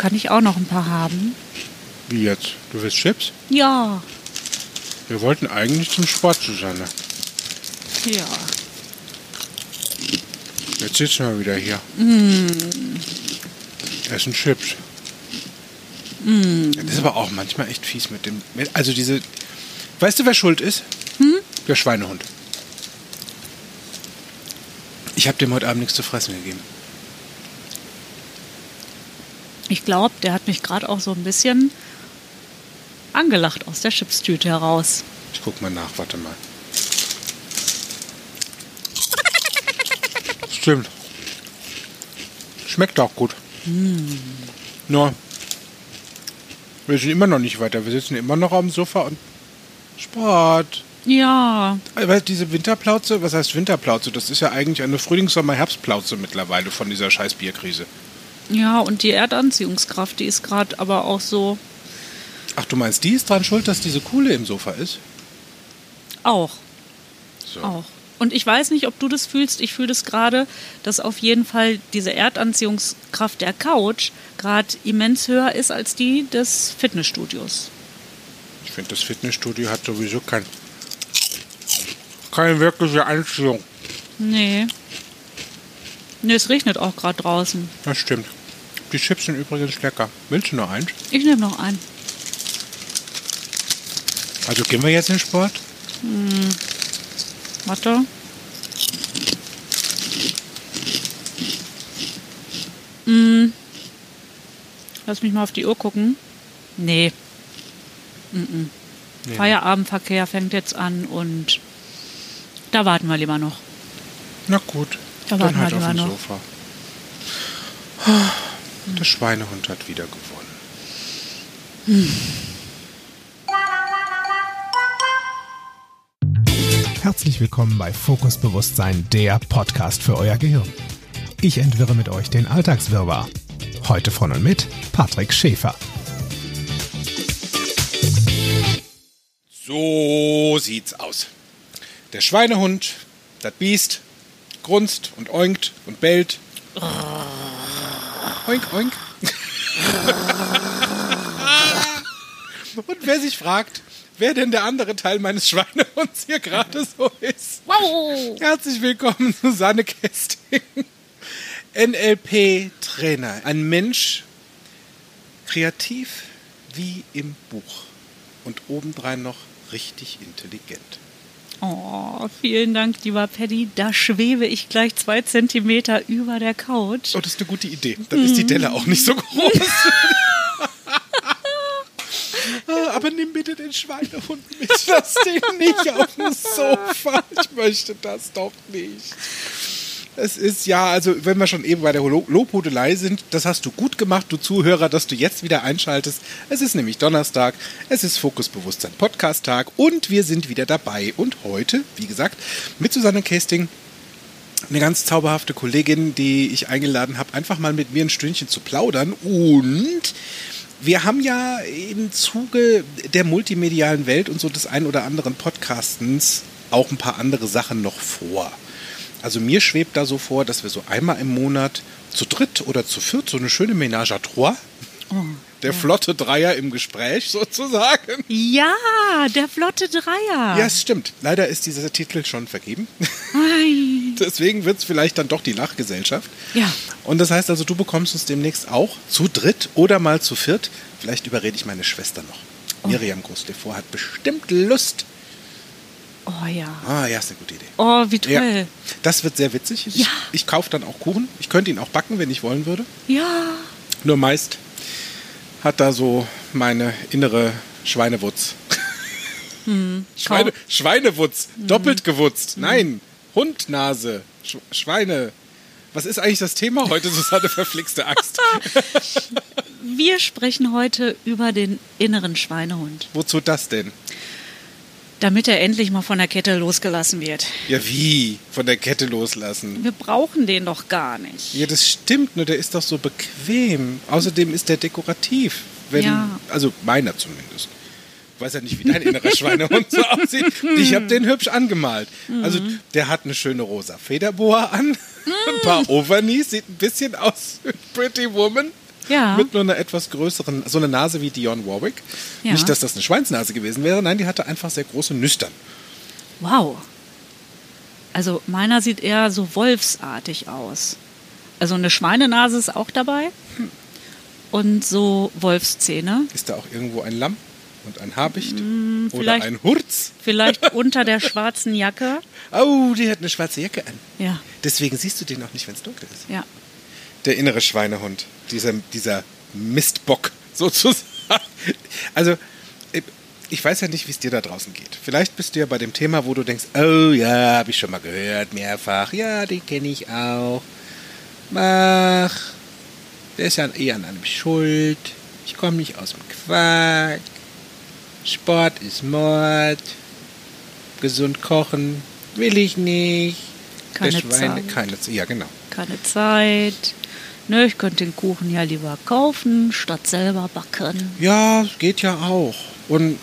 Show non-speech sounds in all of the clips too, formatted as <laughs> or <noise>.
kann ich auch noch ein paar haben. Wie jetzt? Du willst Chips? Ja. Wir wollten eigentlich zum Sport, Susanne. Ja. Jetzt sitzen wir wieder hier. Essen Chips. Das ist aber auch manchmal echt fies mit dem. Also diese. Weißt du, wer schuld ist? Der Schweinehund. Ich habe dem heute Abend nichts zu fressen gegeben. Ich glaube, der hat mich gerade auch so ein bisschen angelacht aus der Chipstüte heraus. Ich guck mal nach, warte mal. Stimmt. Schmeckt auch gut. Nur, wir sind immer noch nicht weiter. Wir sitzen immer noch am Sofa und Sport. Ja, Aber diese Winterplauze, was heißt Winterplauze? Das ist ja eigentlich eine Frühlings-, Sommer-, Herbstplauze mittlerweile von dieser scheiß Bierkrise. Ja, und die Erdanziehungskraft, die ist gerade aber auch so Ach, du meinst, die ist dran schuld, dass diese Kuhle im Sofa ist? auch. So. Auch. Und ich weiß nicht, ob du das fühlst. Ich fühle das gerade, dass auf jeden Fall diese Erdanziehungskraft der Couch gerade immens höher ist als die des Fitnessstudios. Ich finde, das Fitnessstudio hat sowieso kein, keine wirkliche Anziehung. Nee. Nee, es regnet auch gerade draußen. Das stimmt. Die Chips sind übrigens lecker. Willst du noch eins? Ich nehme noch einen. Also gehen wir jetzt in den Sport? Warte. Mm. Lass mich mal auf die Uhr gucken. Nee. Mm Nee. Feierabendverkehr fängt jetzt an und da warten wir lieber noch. Na gut. Da warten wir halt auf lieber noch. Sofa. Der Schweinehund hat wieder gewonnen. Herzlich willkommen bei Fokus Bewusstsein, der Podcast für euer Gehirn. Ich entwirre mit euch den Alltagswirrwarr. Heute von und mit Patrick Schäfer. So sieht's aus. Der Schweinehund, das Biest, grunzt und oinkt und bellt. Oink, oink. und wer sich fragt, wer denn der andere Teil meines Schweinehunds hier gerade so ist. Wow! Herzlich willkommen, Susanne Kesting. NLP-Trainer. Ein Mensch, kreativ wie im Buch. Und obendrein noch richtig intelligent. Oh, vielen Dank, lieber Paddy. Da schwebe ich gleich zwei Zentimeter über der Couch. Oh, das ist eine gute Idee. Dann ist die Delle auch nicht so groß. <laughs> Ah, Aber nimm bitte den Schweinehund mit. Lass den nicht auf dem Sofa. Ich möchte das doch nicht. Es ist ja, also wenn wir schon eben bei der Lo- Lobhudelei sind, das hast du gut gemacht, du Zuhörer, dass du jetzt wieder einschaltest. Es ist nämlich Donnerstag, es ist Fokusbewusstsein Podcast Tag und wir sind wieder dabei. Und heute, wie gesagt, mit Susanne Kesting, eine ganz zauberhafte Kollegin, die ich eingeladen habe, einfach mal mit mir ein Stündchen zu plaudern. Und wir haben ja im Zuge der multimedialen Welt und so des ein oder anderen Podcastens auch ein paar andere Sachen noch vor. Also mir schwebt da so vor, dass wir so einmal im Monat zu dritt oder zu viert so eine schöne Ménage à trois, der flotte Dreier im Gespräch <laughs> sozusagen. Ja, der flotte Dreier. Ja, es stimmt. Leider ist dieser Titel schon vergeben. Ei. <laughs> Deswegen wird es vielleicht dann doch die Lachgesellschaft. Ja. Und das heißt also, du bekommst uns demnächst auch zu dritt oder mal zu viert. Vielleicht überrede ich meine Schwester noch. Miriam Großlefort hat bestimmt Lust. Oh ja. Ah, ja, ist eine gute Idee. Oh, wie toll. Ja, das wird sehr witzig. Ich, Ja. ich kaufe dann auch Kuchen. Ich könnte ihn auch backen, wenn ich wollen würde. Ja. Nur meist hat da so meine innere Schweinewutz. <laughs> Schweine, Schweinewutz. Doppelt gewutzt. Nein. Hundnase. Sch Schweine. Was ist eigentlich das Thema heute, <laughs> Susanne verflixte Axt? <laughs> Wir sprechen heute über den inneren Schweinehund, Wozu das denn? Damit er endlich mal von der Kette losgelassen wird. Ja, wie? Von der Kette loslassen. Wir brauchen den doch gar nicht. Ja, das stimmt, nur der ist doch so bequem. Außerdem ist der dekorativ. Wenn, Ja. Also meiner zumindest. Ich weiß ja nicht, wie dein innerer Schweinehund so aussieht. Ich habe den hübsch angemalt. Also der hat eine schöne rosa Federboa an, ein paar Overknees, sieht ein bisschen aus wie Pretty Woman. Ja. Mit nur einer etwas größeren, so eine Nase wie Dionne Warwick. Ja. Nicht, dass das eine Schweinsnase gewesen wäre, nein, die hatte einfach sehr große Nüstern. Wow. Also meiner sieht eher so wolfsartig aus. Also eine Schweinenase ist auch dabei. Und so Wolfszähne. Ist da auch irgendwo ein Lamm und ein Habicht? Oder Mm, vielleicht- ein Hurz? Vielleicht <laughs> unter der schwarzen Jacke. Oh, die hat eine schwarze Jacke an. Ja, Deswegen siehst du den auch nicht, wenn es dunkel ist. ja. Der innere Schweinehund, dieser, dieser Mistbock <laughs> sozusagen. Also, ich weiß ja nicht, wie es dir da draußen geht. Vielleicht bist du ja bei dem Thema, wo du denkst, oh ja, habe ich schon mal gehört, mehrfach. Ja, den kenne ich auch. Mach. Der ist ja eher an einem schuld. Ich komme nicht aus dem Quark. Sport ist Mord. Gesund kochen will ich nicht. Keine Schweine, Zeit. keine Zeit. Ja, genau. Keine Zeit. Nö, ich könnte den Kuchen ja lieber kaufen, statt selber backen. Ja, geht ja auch. Und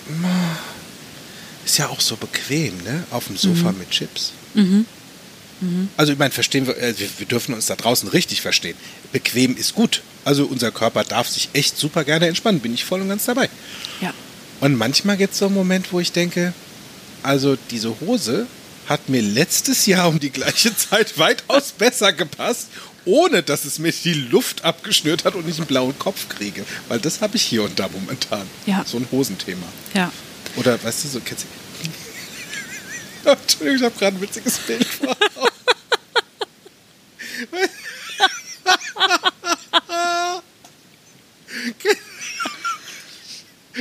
ist ja auch so bequem, ne? Auf dem Sofa mit Chips. Also ich meine, verstehen wir, äh, wir, wir dürfen uns da draußen richtig verstehen. Bequem ist gut. Also unser Körper darf sich echt super gerne entspannen. Bin ich voll und ganz dabei. Ja. Und manchmal gibt es so einen Moment, wo ich denke, also diese Hose hat mir letztes Jahr um die gleiche Zeit weitaus besser gepasst, ohne dass es mir die Luft abgeschnürt hat und ich einen blauen Kopf kriege. Weil das habe ich hier und da momentan. Ja. So ein Hosenthema. Ja. Oder weißt du, so kennst du. <laughs> Entschuldigung, ich habe gerade ein witziges Bild vor. <laughs>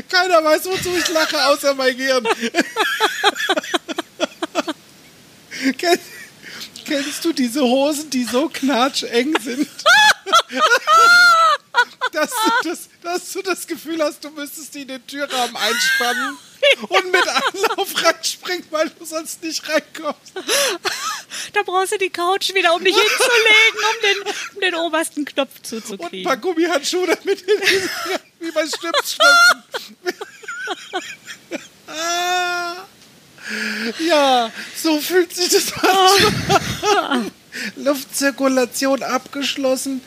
Keiner weiß, wozu ich lache, außer mein Gehirn. <laughs> Kenn, kennst du diese Hosen, die so knatscheng sind? dass, du das, dass du das Gefühl hast, du müsstest die in den Türrahmen einspannen und mit Anlauf reinspringen, weil du sonst nicht reinkommst. Da brauchst du die Couch wieder, um dich hinzulegen, um den, um den obersten Knopf Und ein zuzukriegen. paar Gummihandschuhe damit, wie bei Schlüpfschränken. <laughs> <laughs> ah, ja, so fühlt sich das an. <laughs> Luftzirkulation abgeschlossen.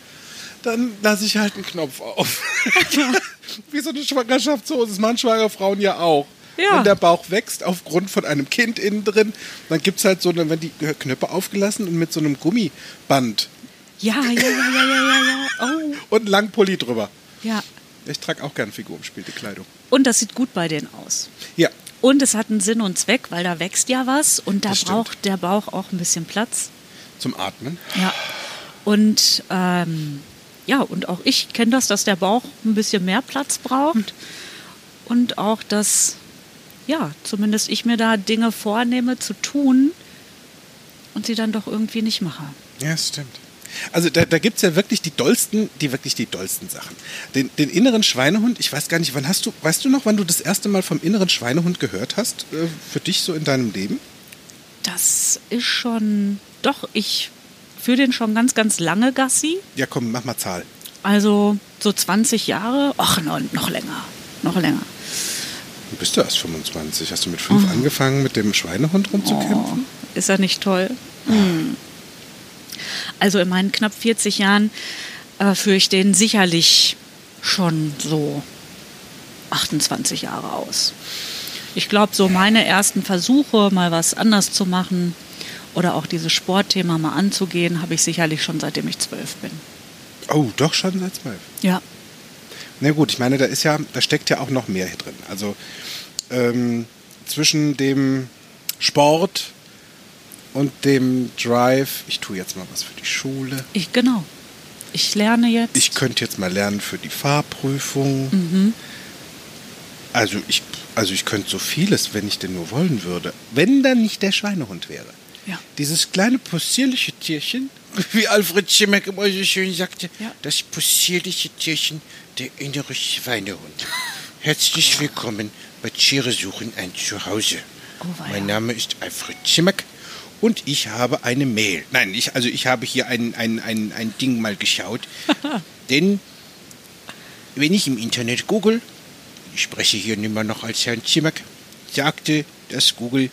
Dann lasse ich halt einen Knopf auf. <laughs> Wie so eine Schwangerschaftshose. Das machen schwangere Frauen ja auch. Ja. Wenn der Bauch wächst aufgrund von einem Kind innen drin, dann gibt es halt so eine, wenn die Knöpfe aufgelassen und mit so einem Gummiband Ja, ja, ja, ja, ja, ja, ja. Oh, und einen langen Pulli drüber. ja. Ich trage auch gern figurumspielte Kleidung. Und das sieht gut bei denen aus. Ja, Und es hat einen Sinn und Zweck, weil da wächst ja was und da braucht der Bauch auch ein bisschen Platz. zum Atmen. Ja. Und ähm, ja, und auch ich kenne das, dass der Bauch ein bisschen mehr Platz braucht. Und auch, dass, ja, zumindest ich mir da Dinge vornehme zu tun und sie dann doch irgendwie nicht mache. Ja, stimmt. Also da, da gibt es ja wirklich die dollsten, die wirklich die dollsten Sachen. Den, den inneren Schweinehund, ich weiß gar nicht, wann hast du, weißt du noch, wann du das erste Mal vom inneren Schweinehund gehört hast? Äh, für dich so in deinem Leben? Das ist schon, doch, ich führe den schon ganz, ganz lange Gassi. Ja, komm, mach mal Zahl. Also so 20 Jahre, ach, noch, noch länger, noch länger. Du bist du erst 25. Hast du mit fünf angefangen, mit dem Schweinehund rumzukämpfen? Oh, ist er nicht toll? Hm. Also in meinen knapp 40 Jahren äh, führe ich den sicherlich schon so 28 Jahre aus. Ich glaube, so meine ersten Versuche, mal was anders zu machen oder auch dieses Sportthema mal anzugehen, habe ich sicherlich schon seitdem ich zwölf bin. Oh, doch schon seit zwölf. Ja, Na gut, ich meine, da ist ja, da steckt ja auch noch mehr hier drin. Also ähm, zwischen dem Sport und dem Drive, ich tue jetzt mal was für die Schule. ich genau. Ich lerne jetzt. Ich könnte jetzt mal lernen für die Fahrprüfung. Mhm. Also ich, also ich könnte so vieles, wenn ich denn nur wollen würde. Wenn dann nicht der Schweinehund wäre. Ja. Dieses kleine possierliche Tierchen, <laughs> wie Alfred Schimmeck immer so schön sagte, Ja. das possierliche Tierchen, der innere Schweinehund. <laughs> Herzlich willkommen bei Tiere suchen ein Zuhause. Oh, mein Name ist Alfred Schimmeck und ich habe eine Mail. Nein, ich, also ich habe hier ein, ein, ein, ein Ding mal geschaut. <laughs> Denn wenn ich im Internet google, ich spreche hier nimmer noch als Herrn Zimmerk, sagte, dass Google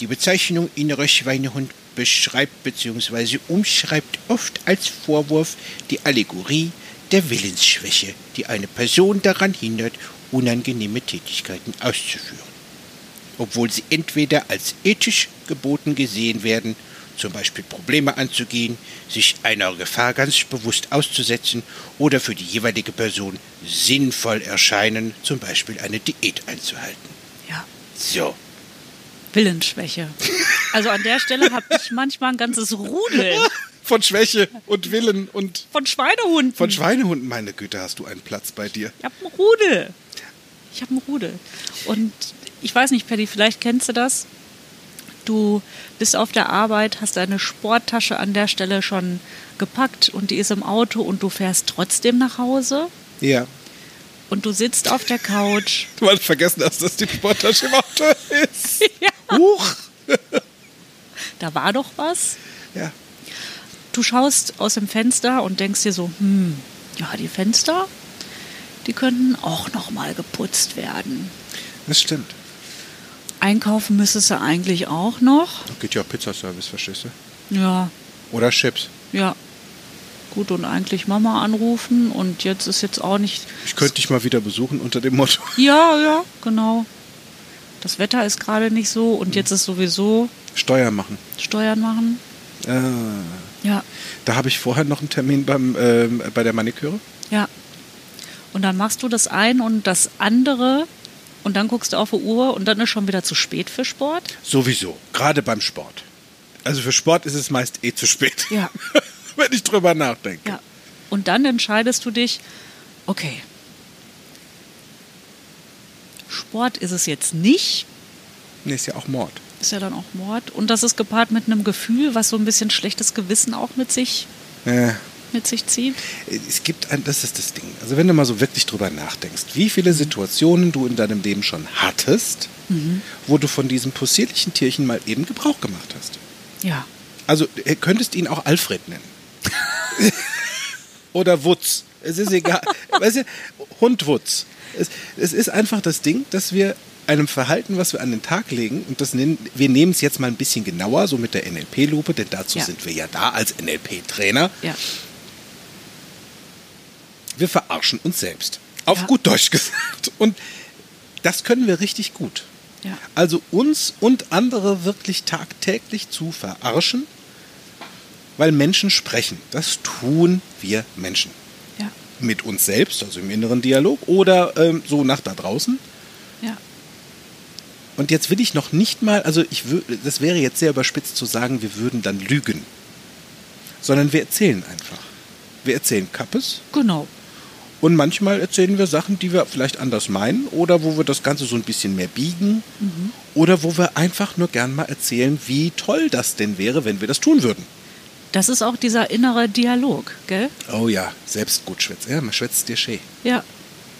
die Bezeichnung innerer Schweinehund beschreibt bzw. umschreibt oft als Vorwurf die Allegorie der Willensschwäche, die eine Person daran hindert, unangenehme Tätigkeiten auszuführen. Obwohl sie entweder als ethisch geboten gesehen werden, zum Beispiel Probleme anzugehen, sich einer Gefahr ganz bewusst auszusetzen oder für die jeweilige Person sinnvoll erscheinen, zum Beispiel eine Diät einzuhalten. Ja. So. Willensschwäche. Also an der Stelle habe ich manchmal ein ganzes Rudel <laughs> Von Schwäche und Willen und von Schweinehunden. von Schweinehunden, meine Güte, hast du einen Platz bei dir. Ich habe einen Rudel. Ich habe einen Rudel. Und ich weiß nicht, Paddy, vielleicht kennst du das. Du bist auf der Arbeit, hast deine Sporttasche an der Stelle schon gepackt und die ist im Auto und du fährst trotzdem nach Hause Ja. und du sitzt auf der Couch. <laughs> Du hast vergessen hast, dass die Sporttasche im Auto ist. <laughs> Ja. Huch. <laughs> Da war doch was. Ja. Du schaust aus dem Fenster und denkst dir so, hm, ja, die Fenster, die könnten auch noch mal geputzt werden. Das stimmt. Einkaufen müsstest du eigentlich auch noch. Geht ja Pizzaservice, verstehst du? Ja, Oder Chips. ja. Gut, und eigentlich Mama anrufen und jetzt ist jetzt auch nicht. Ich könnte dich mal wieder besuchen unter dem Motto. <laughs> Ja, ja, genau. Das Wetter ist gerade nicht so und jetzt ist sowieso Steuer machen. Steuern machen. Ah. Ja, Da habe ich vorher noch einen Termin beim, ähm, bei der Maniküre. ja. Und dann machst du das ein und das andere und dann guckst du auf die Uhr und dann ist schon wieder zu spät für Sport. Sowieso. Gerade beim Sport. Also für Sport ist es meist eh zu spät. Ja. <laughs> Wenn ich drüber nachdenke. Ja. Und dann entscheidest du dich, okay, Sport ist es jetzt nicht, Nee, ist ja auch Mord. ist ja dann auch Mord. Und das ist gepaart mit einem Gefühl, was so ein bisschen schlechtes Gewissen auch mit sich, Äh, mit sich zieht. es gibt ein, das ist das Ding. Also wenn du mal so wirklich drüber nachdenkst, wie viele Situationen du in deinem Leben schon hattest, wo du von diesem possierlichen Tierchen mal eben Gebrauch gemacht hast. Ja. Also du könntest ihn auch Alfred nennen. <laughs> Oder Wutz. Es ist egal. weißt du, Hund Wutz. Es, es ist einfach das Ding, dass wir einem Verhalten, was wir an den Tag legen, und das nennen, wir nehmen es jetzt mal ein bisschen genauer, so mit der NLP-Lupe, denn dazu Ja. sind wir ja da als NLP-Trainer. Ja. Wir verarschen uns selbst. Auf Ja. gut Deutsch gesagt. Und das können wir richtig gut. Ja. Also uns und andere wirklich tagtäglich zu verarschen, weil Menschen sprechen. Das tun wir Menschen. Ja. Mit uns selbst, also im inneren Dialog, oder ähm, so nach da draußen. Ja. Und jetzt will ich noch nicht mal, also ich das wäre jetzt sehr überspitzt zu sagen, wir würden dann lügen. Sondern wir erzählen einfach. Wir erzählen Kappes Genau. Und manchmal erzählen wir Sachen, die wir vielleicht anders meinen oder wo wir das Ganze so ein bisschen mehr biegen oder wo wir einfach nur gern mal erzählen, wie toll das denn wäre, wenn wir das tun würden. Das ist auch dieser innere Dialog, gell? Oh ja, selbst gut schwätzt. Ja, man schwätzt dir schee. Ja.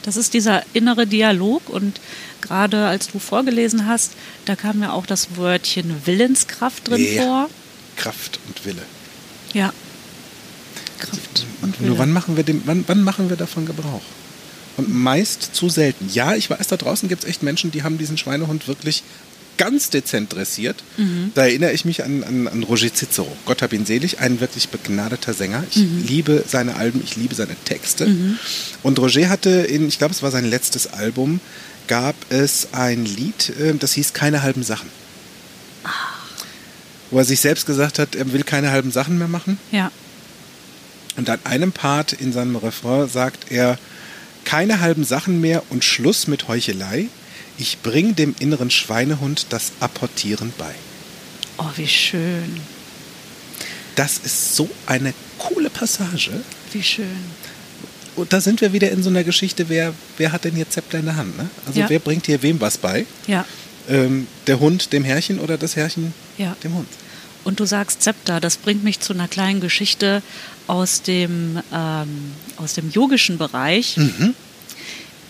Das ist dieser innere Dialog und gerade als du vorgelesen hast, da kam ja auch das Wörtchen Willenskraft drin Ja. vor. Kraft und Wille. Ja. Kraft und Wille. Nur wann machen wir dem, wann, wann machen wir davon Gebrauch? Und meist zu selten. Ja, ich weiß, da draußen gibt es echt Menschen, die haben diesen Schweinehund wirklich ganz dezent dressiert. Da erinnere ich mich an, an, an Roger Cicero. Gott hab ihn selig, ein wirklich begnadeter Sänger. Ich liebe seine Alben, ich liebe seine Texte. Und Roger hatte in, ich glaube, es war sein letztes Album, gab es ein Lied, äh, das hieß Keine halben Sachen. Wo er sich selbst gesagt hat, er will keine halben Sachen mehr machen. Ja. Und an einem Part in seinem Refrain sagt er, keine halben Sachen mehr und Schluss mit Heuchelei. Ich bring dem inneren Schweinehund das Apportieren bei. Oh, wie schön. Das ist so eine coole Passage. Wie schön. Und da sind wir wieder in so einer Geschichte, wer, wer hat denn hier Zepter in der Hand? Ne? Also Ja. wer bringt hier wem was bei? Ja. Ähm, der Hund dem Herrchen oder das Herrchen Ja. dem Hund? Und du sagst Zepter, das bringt mich zu einer kleinen Geschichte aus dem, ähm, aus dem yogischen Bereich,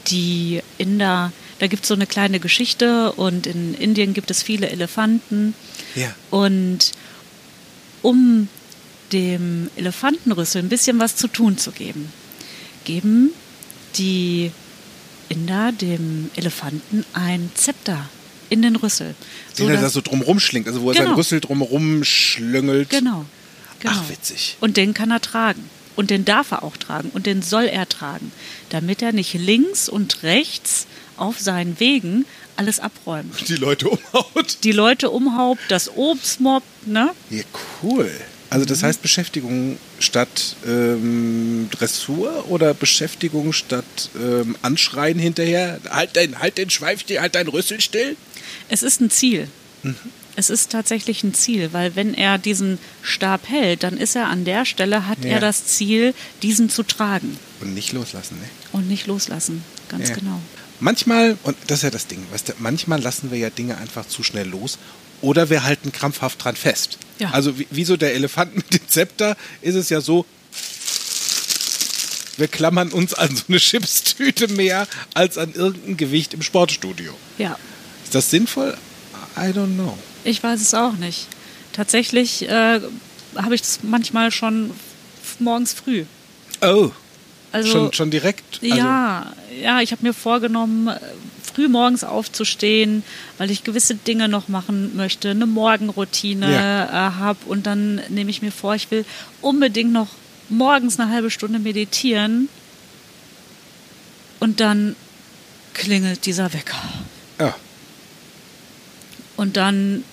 die in der, da gibt es so eine kleine Geschichte und in Indien gibt es viele Elefanten. Ja. und um dem Elefantenrüssel ein bisschen was zu tun zu geben, geben die Inder dem Elefanten ein Zepter in den Rüssel. Den er dass- da so drumrum schlingt, also wo er Genau. seinen Rüssel drumrum schlüngelt. Genau. genau. Ach, witzig. Und den kann er tragen. Und den darf er auch tragen und den soll er tragen, damit er nicht links und rechts auf seinen Wegen alles abräumt. Die Leute umhaut. Die Leute umhaupt, das Obst mobbt, ne? Ja, cool. Also das heißt Beschäftigung statt ähm, Dressur oder Beschäftigung statt ähm, Anschreien hinterher? Halt dein, halt den Schweif halt dein Rüssel still. Es ist ein Ziel. Es ist tatsächlich ein Ziel, weil wenn er diesen Stab hält, dann ist er an der Stelle, hat Ja. er das Ziel, diesen zu tragen Und nicht loslassen, ne? und nicht loslassen. Ganz Ja. genau. Manchmal, und das ist ja das Ding, weißt du, manchmal lassen wir ja Dinge einfach zu schnell los oder wir halten krampfhaft dran fest. Ja. Also wie, wie so der Elefant mit dem Zepter ist es ja so, wir klammern uns an so eine Chipstüte mehr als an irgendein Gewicht im Sportstudio. Ja, Ist das sinnvoll? I don't know. ich weiß es auch nicht. Tatsächlich äh, habe ich es manchmal schon morgens früh. Oh, Also schon, schon direkt? Also, ja, ja, ich habe mir vorgenommen, äh, früh morgens aufzustehen, weil ich gewisse Dinge noch machen möchte, eine Morgenroutine Ja. äh, habe und dann nehme ich mir vor, ich will unbedingt noch morgens eine halbe Stunde meditieren und dann klingelt dieser Wecker. Ja. Und dann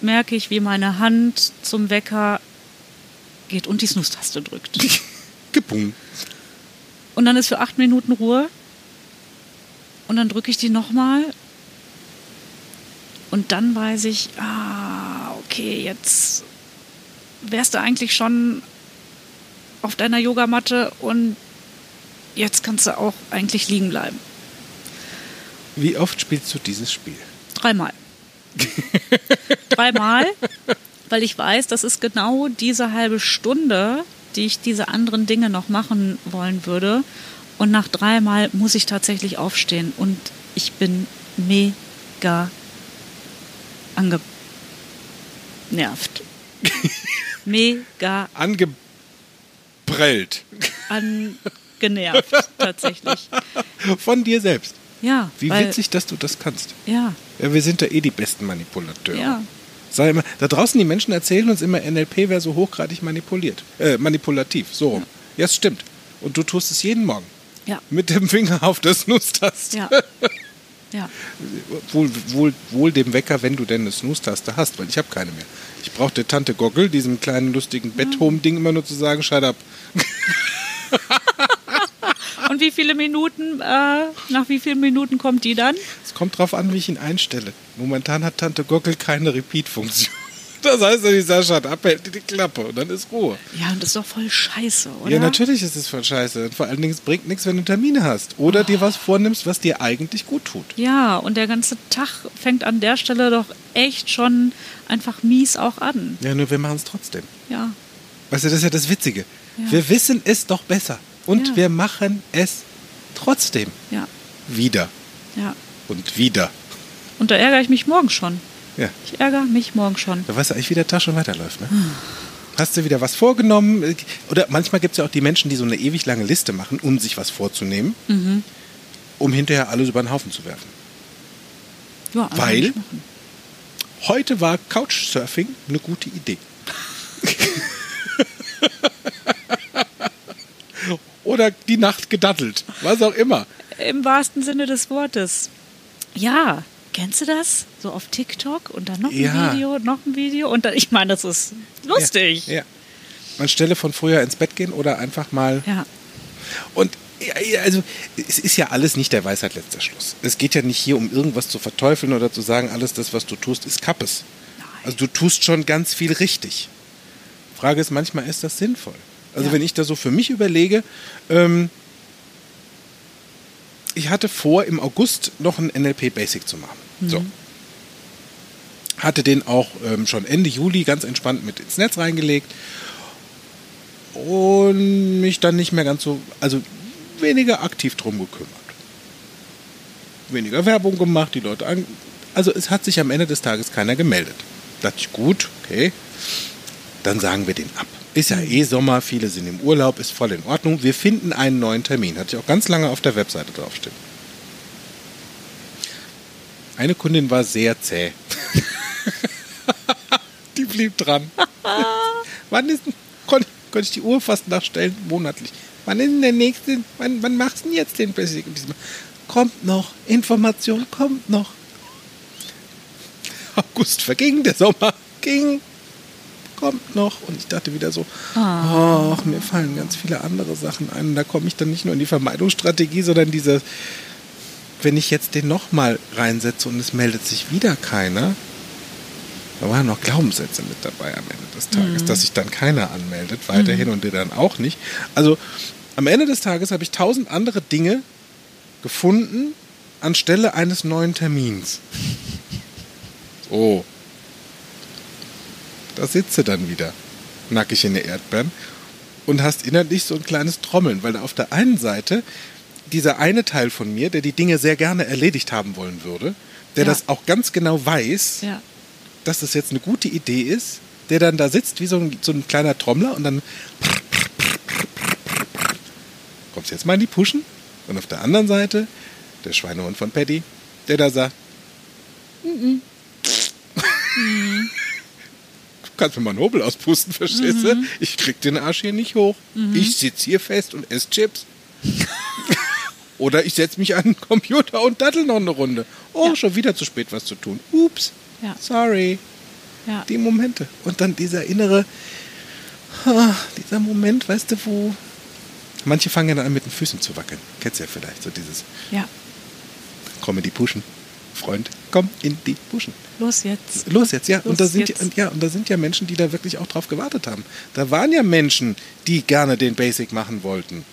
merke ich, wie meine Hand zum Wecker geht und die Snooze-Taste drückt. <laughs> Gebung. Und dann ist für acht Minuten Ruhe. Und dann drücke ich die nochmal. Und dann weiß ich, ah, okay, jetzt wärst du eigentlich schon auf deiner Yogamatte und jetzt kannst du auch eigentlich liegen bleiben. Wie oft spielst du dieses Spiel? Dreimal. <laughs> Dreimal, weil ich weiß, das ist genau diese halbe Stunde, die ich diese anderen Dinge noch machen wollen würde. Und nach dreimal muss ich tatsächlich aufstehen und ich bin mega angenervt. <laughs> mega Angeprellt. angenervt, tatsächlich. Von dir selbst. Ja, Wie weil, witzig, dass du das kannst. Ja, Ja, wir sind da eh die besten Manipulateure. Ja. Sag immer, da draußen die Menschen erzählen uns immer, NLP wäre so hochgradig manipuliert. Äh, manipulativ, so rum. Ja, es stimmt. Und du tust es jeden Morgen. ja, Mit dem Finger <laughs> auf der Snooze-Taste. ja. Ja, Wohl, wohl, wohl dem Wecker, wenn du denn eine Snooze-Taste hast, weil ich habe keine mehr. Ich brauche der Tante Goggle, diesem kleinen lustigen Bett-Home-Ding, immer nur zu sagen, shut up. <laughs> <laughs> Und wie viele Minuten, äh, nach wie vielen Minuten kommt die dann? Es kommt drauf an, wie ich ihn einstelle. Momentan hat Tante Goggle keine Repeat-Funktion. <laughs> Das heißt, wenn ich sage, shut up, hält die die Klappe und dann ist Ruhe. Ja, und das ist doch voll scheiße, oder? Ja, natürlich ist es voll scheiße. Und vor allen Dingen, es bringt nichts, wenn du Termine hast. Oder dir was vornimmst, was dir eigentlich gut tut. Ja, und der ganze Tag fängt an der Stelle doch echt schon einfach mies auch an. Ja, nur wir machen es trotzdem. Ja, Weißt du, das ist ja das Witzige. Ja. Wir wissen es doch besser. Und Ja. wir machen es trotzdem. ja, Wieder ja. und wieder. Und da ärgere ich mich morgen schon. Ja. Ich ärgere mich morgen schon. Da weißt du eigentlich, wie der Tag schon weiterläuft. Ne? Hast du wieder was vorgenommen? Oder manchmal gibt es ja auch die Menschen, die so eine ewig lange Liste machen, um sich was vorzunehmen, um hinterher alles über den Haufen zu werfen. Ja, Weil? Heute war Couchsurfing eine gute Idee. <laughs> Oder die Nacht gedattelt. Was auch immer. Im wahrsten Sinne des Wortes. Ja, kennst du das? So auf TikTok und dann noch ein Ja. Video, noch ein Video und dann, <laughs> ich meine, das ist lustig. Ja. ja. Anstelle von früher ins Bett gehen oder einfach mal. ja. Und also es ist ja alles nicht der Weisheit letzter Schluss. Es geht ja nicht hier um irgendwas zu verteufeln oder zu sagen, alles das, was du tust, ist Kappes. Nein. Also du tust schon ganz viel richtig. Frage ist manchmal, ist das sinnvoll? Also Ja. wenn ich da so für mich überlege, ähm, ich hatte vor, im August noch ein NLP Basic zu machen. So. Hatte den auch ähm, schon Ende Juli ganz entspannt mit ins Netz reingelegt und mich dann nicht mehr ganz so, also weniger aktiv drum gekümmert. Weniger Werbung gemacht, die Leute an. Also es hat sich am Ende des Tages keiner gemeldet. Da dachte ich, gut, okay, dann sagen wir den ab. Ist ja eh Sommer, viele sind im Urlaub, ist voll in Ordnung. Wir finden einen neuen Termin. Hatte ich auch ganz lange auf der Webseite draufstehen. Eine Kundin war sehr zäh. <laughs> Die blieb dran. <laughs> Wann ist, kon könnte ich die Uhr fast nachstellen, monatlich. Wann ist denn der nächste, wann, wann machst du denn jetzt den Basic? Kommt noch, Information kommt noch. August verging, der Sommer ging, kommt noch. Und ich dachte wieder so, Ah. ach, mir fallen ganz viele andere Sachen ein. Und da komme ich dann nicht nur in die Vermeidungsstrategie, sondern diese, wenn ich jetzt den nochmal reinsetze und es meldet sich wieder keiner, da waren noch Glaubenssätze mit dabei am Ende des Tages, dass sich dann keiner anmeldet, weiterhin und der dann auch nicht. Also am Ende des Tages habe ich tausend andere Dinge gefunden anstelle eines neuen Termins. So. <laughs> Da sitze dann wieder, nackig in der Erdbeeren und hast innerlich so ein kleines Trommeln, weil da auf der einen Seite dieser eine Teil von mir, der die Dinge sehr gerne erledigt haben wollen würde, der Ja. das auch ganz genau weiß, Ja. dass das jetzt eine gute Idee ist, der dann da sitzt wie so ein, so ein kleiner Trommler und dann kommst du jetzt mal in die Puschen. Und auf der anderen Seite der Schweinehund von Paddy, der da sagt, "Mm-mm." du kannst mir mal einen Hobel auspusten, verstehst du? Ich krieg den Arsch hier nicht hoch. Ich sitz hier fest und esse Chips. <laughs> Oder ich setze mich an den Computer und dattel noch eine Runde. Oh, Ja. schon wieder zu spät, was zu tun. Ups. Ja. Sorry. Ja. Die Momente. Und dann dieser innere, dieser Moment, weißt du, wo. Manche fangen ja dann an, mit den Füßen zu wackeln. Kennst du ja vielleicht, so dieses ja. Die Puschen. Freund, komm in die Puschen. Los jetzt. Los jetzt, ja. Los und, da sind jetzt. Ja, und ja. Und da sind ja Menschen, die da wirklich auch drauf gewartet haben. Da waren ja Menschen, die gerne den Basic machen wollten.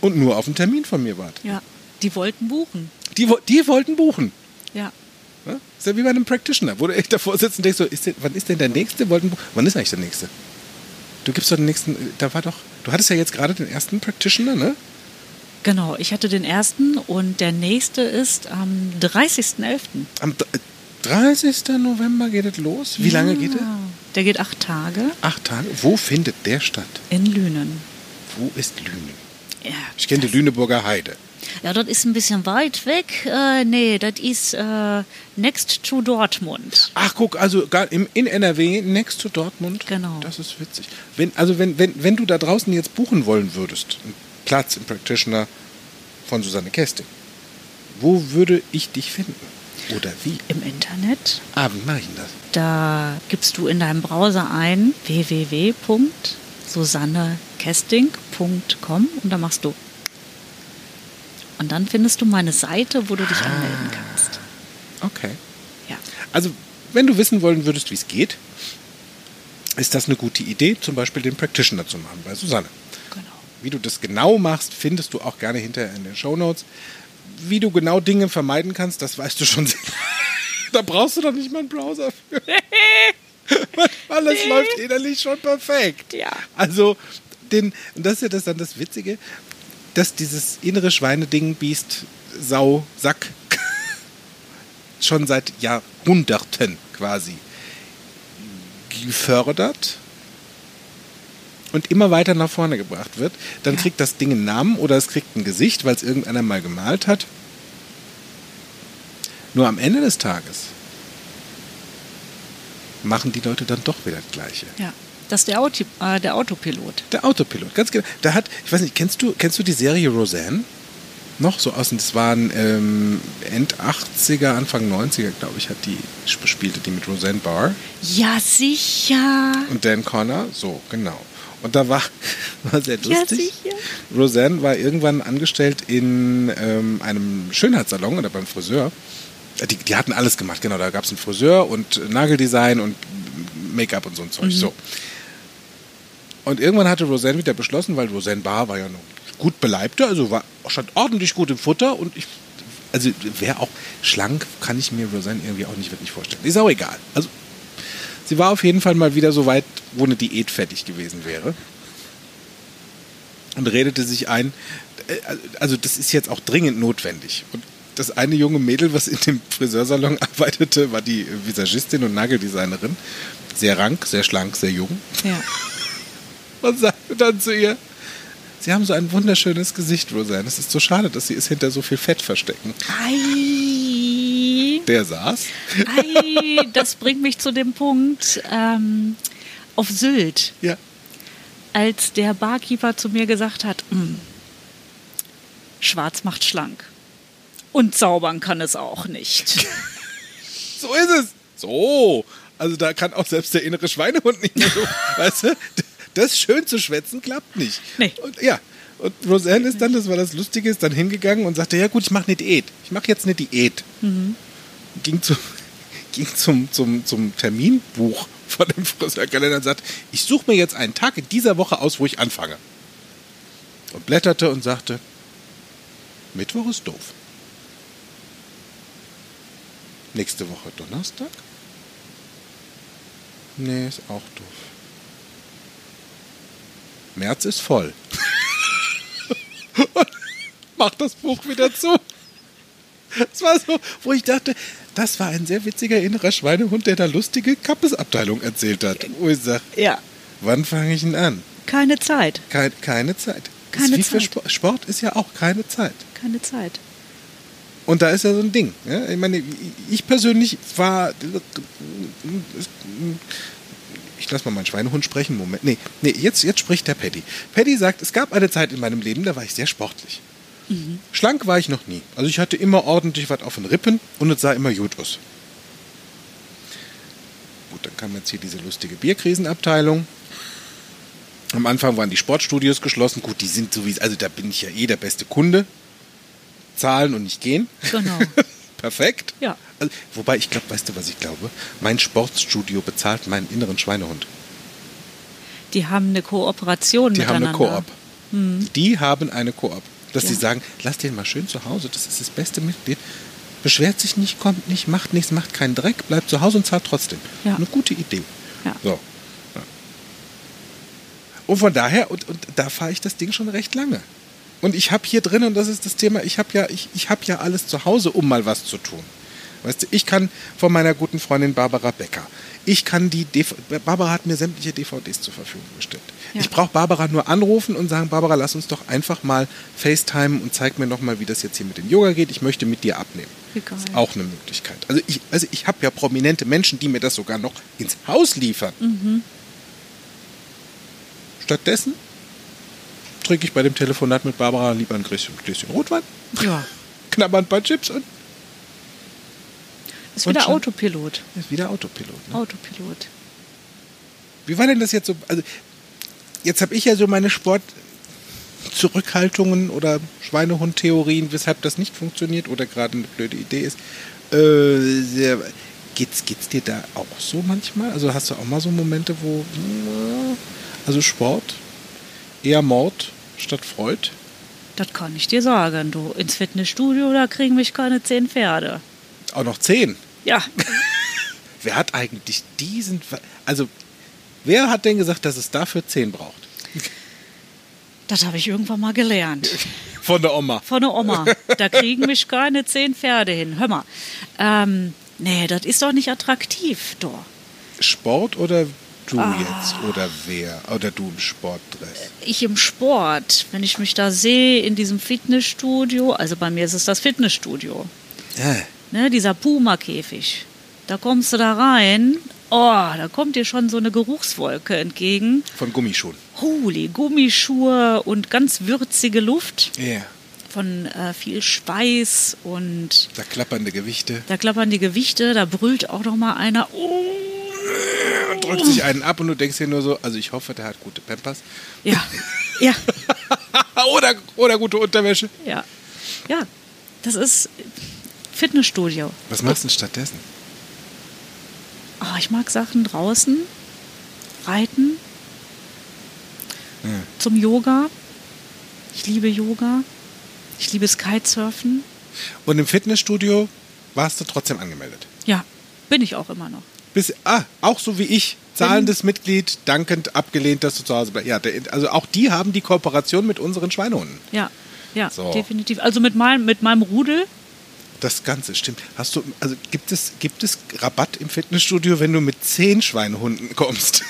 Und nur auf einen Termin von mir warten. Ja. Die wollten buchen. Die, die wollten buchen. Ja. Ne? Ist ja wie bei einem Practitioner, wo du echt davor sitzt und denkst so, ist denn, wann ist denn der nächste? Wollten, wann ist eigentlich der nächste? Du gibst doch den nächsten, da war doch, du hattest ja jetzt gerade den ersten Practitioner, ne? Genau, ich hatte den ersten und der nächste ist am 30.11. Am d- 30. November geht es los. Wie lange geht er? Ja. Der geht acht Tage Acht Tage. Wo findet der statt? in Lünen. Wo ist Lünen? Ja, Ich kenne die Lüneburger Heide. ja das ist ein bisschen weit weg. Äh, nee, das ist äh, next to Dortmund. Ach, guck, also im, in NRW, next to Dortmund. Genau. Das ist witzig. Wenn, also wenn, wenn, wenn du da draußen jetzt buchen wollen würdest, Platz im Practitioner von Susanne Kästing, wo würde ich dich finden? Oder wie? Im Internet. Ah, wie mache ich denn das? Da gibst du in deinem Browser ein www.susannekesting.com und da machst du. Und dann findest du meine Seite, wo du dich anmelden kannst. Okay. Ja. Also, wenn du wissen wollen würdest, wie es geht, ist das eine gute Idee, zum Beispiel den Practitioner zu machen bei Susanne. Wie du das genau machst, findest du auch gerne hinterher in den Shownotes. Wie du genau Dinge vermeiden kannst, das weißt du schon. <laughs> sehr- da brauchst du doch nicht mal einen Browser für. <laughs> Alles läuft innerlich schon perfekt. Ja. Also, den, und das ist ja das dann das Witzige, dass dieses innere Schweineding, Biest, Sau, Sack <laughs> schon seit Jahrhunderten quasi gefördert und immer weiter nach vorne gebracht wird. Dann kriegt das Ding einen Namen oder es kriegt ein Gesicht, weil es irgendeiner mal gemalt hat. Nur am Ende des Tages machen die Leute dann doch wieder das Gleiche. Ja. Das ist der, Auto, äh, der Autopilot. Der Autopilot, ganz genau. Da hat, ich weiß nicht, kennst du, kennst du die Serie Roseanne? Noch so aus, das waren ähm, End 80er, Anfang 90er, glaube ich, hat die, spielte die mit Roseanne Barr Ja, sicher. und Dan Connor, so, genau. Und da war, war sehr lustig. Roseanne war irgendwann angestellt in ähm, einem Schönheitssalon oder beim Friseur. Äh, Die, die hatten alles gemacht, genau. Da gab es einen Friseur und Nageldesign und Make-up und so ein Zeug. So. Und irgendwann hatte Roseanne wieder beschlossen, weil Roseanne Barr war ja noch gut beleibte, also war stand ordentlich gut im Futter und ich, also wäre auch schlank, kann ich mir Roseanne irgendwie auch nicht wirklich vorstellen. Ist auch egal. Also sie war auf jeden Fall mal wieder so weit, wo eine Diät fertig gewesen wäre und redete sich ein, äh, also das ist jetzt auch dringend notwendig. Und das eine junge Mädel, was in dem Friseursalon <laughs> arbeitete, war die Visagistin und Nageldesignerin. Sehr rank, sehr schlank, sehr jung. Ja. <laughs> Und sagte dann zu ihr, Sie haben so ein wunderschönes Gesicht, Roseanne. Es ist so schade, dass Sie es hinter so viel Fett verstecken. Ei, Der saß. ei, das bringt mich zu dem Punkt ähm, auf Sylt. Ja. als der Barkeeper zu mir gesagt hat, "Mm, schwarz macht schlank. Und zaubern kann es auch nicht. <laughs> So ist es. So. Also da kann auch selbst der innere Schweinehund nicht mehr so. <laughs> weißt du? Das schön zu schwätzen klappt nicht. Nee. Und ja. Und Roseanne ist dann, das war das Lustige, ist dann hingegangen und sagte, ja gut, ich mache eine Diät. Ich mache jetzt eine Diät. Ging, zu, <laughs> ging zum, zum, zum Terminbuch von dem Friseurkalender und sagt, ich suche mir jetzt einen Tag in dieser Woche aus, wo ich anfange. Und blätterte und sagte, Mittwoch ist doof. Nächste Woche Donnerstag? Nee, ist auch doof. März ist voll. <laughs> Und Macht das Buch wieder zu. Das war so, wo ich dachte, das war ein sehr witziger innerer Schweinehund, der da lustige Kappesabteilung erzählt hat. Wo ich sage, ja, wann fange ich denn an? keine Zeit. Keine, keine Zeit. Keine Zeit. Sport. Sport ist ja auch keine Zeit. Keine Zeit. Und da ist ja so ein Ding. Ja? Ich meine, ich persönlich war. Ich lasse mal meinen Schweinehund sprechen. Moment. Nee, nee jetzt, jetzt spricht der Paddy. Paddy sagt, es gab eine Zeit in meinem Leben, da war ich sehr sportlich. Schlank war ich noch nie. Also ich hatte immer ordentlich was auf den Rippen und es sah immer gut aus. Gut, dann kam jetzt hier diese lustige Bierkrisenabteilung. Am Anfang waren die Sportstudios geschlossen. Gut, die sind so wie, also da bin ich ja eh der beste Kunde. Zahlen und nicht gehen. Genau. <laughs> Perfekt. Ja. Also, wobei ich glaube, weißt du, was ich glaube? Mein Sportstudio bezahlt meinen inneren Schweinehund. Die haben eine Kooperation Die haben miteinander. eine Koop. Die haben eine Koop. Dass Ja. sie sagen, lass den mal schön zu Hause, das ist das beste Mitglied. Beschwert sich nicht, kommt nicht, macht nichts, macht keinen Dreck, bleibt zu Hause und zahlt trotzdem. Ja. Eine gute Idee. Ja. So. Und von daher, und, und da fahre ich das Ding schon recht lange. Und ich habe hier drin, und das ist das Thema, ich habe ja, ich, ich hab ja alles zu Hause, um mal was zu tun. Weißt du, ich kann von meiner guten Freundin Barbara Becker, ich kann die, DV Barbara hat mir sämtliche DVDs zur Verfügung gestellt. Ja. Ich brauche Barbara nur anrufen und sagen, Barbara, lass uns doch einfach mal FaceTime und zeig mir nochmal, wie das jetzt hier mit dem Yoga geht. Ich möchte mit dir abnehmen. Geil. Ist auch eine Möglichkeit. Also ich, also ich habe ja prominente Menschen, die mir das sogar noch ins Haus liefern. Mhm. Stattdessen trinke ich bei dem Telefonat mit Barbara lieber ein Gläschen, Gläschen Rotwein, Ja. <laughs> knabber ein paar Chips und Ist wieder schon- Autopilot. ist wieder Autopilot. Ne? Autopilot. Wie war denn das jetzt so? Also jetzt habe ich ja so meine Sportzurückhaltungen oder Schweinehund-Theorien, weshalb das nicht funktioniert oder gerade eine blöde Idee ist. Äh, sehr, geht's, geht's dir da auch so manchmal? Also hast du auch mal so Momente, wo äh, also Sport eher Mord statt Freud? Das kann ich dir sagen. Du, ins Fitnessstudio, da kriegen mich keine zehn Pferde. Auch noch zehn. Ja, <laughs> Wer hat eigentlich diesen, also wer hat denn gesagt, dass es dafür zehn braucht? das habe ich irgendwann mal gelernt. <laughs> Von der Oma. Von der Oma. Da kriegen mich keine zehn Pferde hin. Hör mal. Ähm, nee, das ist doch nicht attraktiv, doch. Sport oder du Ah. jetzt? Oder wer? Oder du im Sportdress? Ich im Sport, wenn ich mich da sehe in diesem Fitnessstudio, also bei mir ist es das Fitnessstudio, Ja. ne, dieser Puma-Käfig. Da kommst du da rein, oh, da kommt dir schon so eine Geruchswolke entgegen. Von Gummischuhen. Holy, Gummischuhe und ganz würzige Luft Ja. von äh, viel Schweiß und Da klappernde Gewichte. da klappern die Gewichte, da brüllt auch noch mal einer. Oh, Und drückt sich einen ab und du denkst dir nur so, also ich hoffe, der hat gute Pampers. ja, ja, <laughs> oder, oder gute Unterwäsche. ja, ja. Das ist Fitnessstudio. Was machst du denn stattdessen? Oh, ich mag Sachen draußen, reiten, Hm. zum Yoga. Ich liebe Yoga. Ich liebe Kitesurfen. Und im Fitnessstudio warst du trotzdem angemeldet. Ja, bin ich auch immer noch. Bis, ah, auch so wie ich. Zahlendes Mitglied, dankend abgelehnt, dass du zu Hause bleibst. Ja, also auch die haben die Kooperation mit unseren Schweinehunden. Ja, ja, So. definitiv. Also mit meinem, mit meinem Rudel. Das Ganze stimmt. Hast du, also gibt es, gibt es Rabatt im Fitnessstudio, wenn du mit zehn Schweinehunden kommst?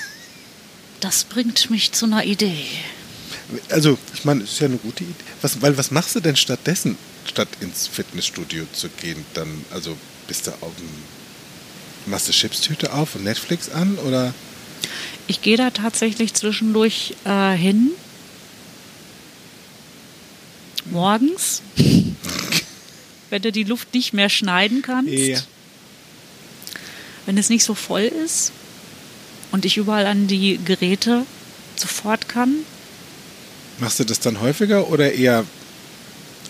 Das bringt mich zu einer Idee. Also, ich meine, es ist ja eine gute Idee. Was, weil was machst du denn stattdessen, statt ins Fitnessstudio zu gehen? Dann, also bist du auf dem, machst du Chipstüte auf und Netflix an oder? Ich gehe da tatsächlich zwischendurch äh, hin. Morgens, <laughs> wenn du die Luft nicht mehr schneiden kannst. Ja. Wenn es nicht so voll ist und ich überall an die Geräte sofort kann. Machst du das dann häufiger oder eher,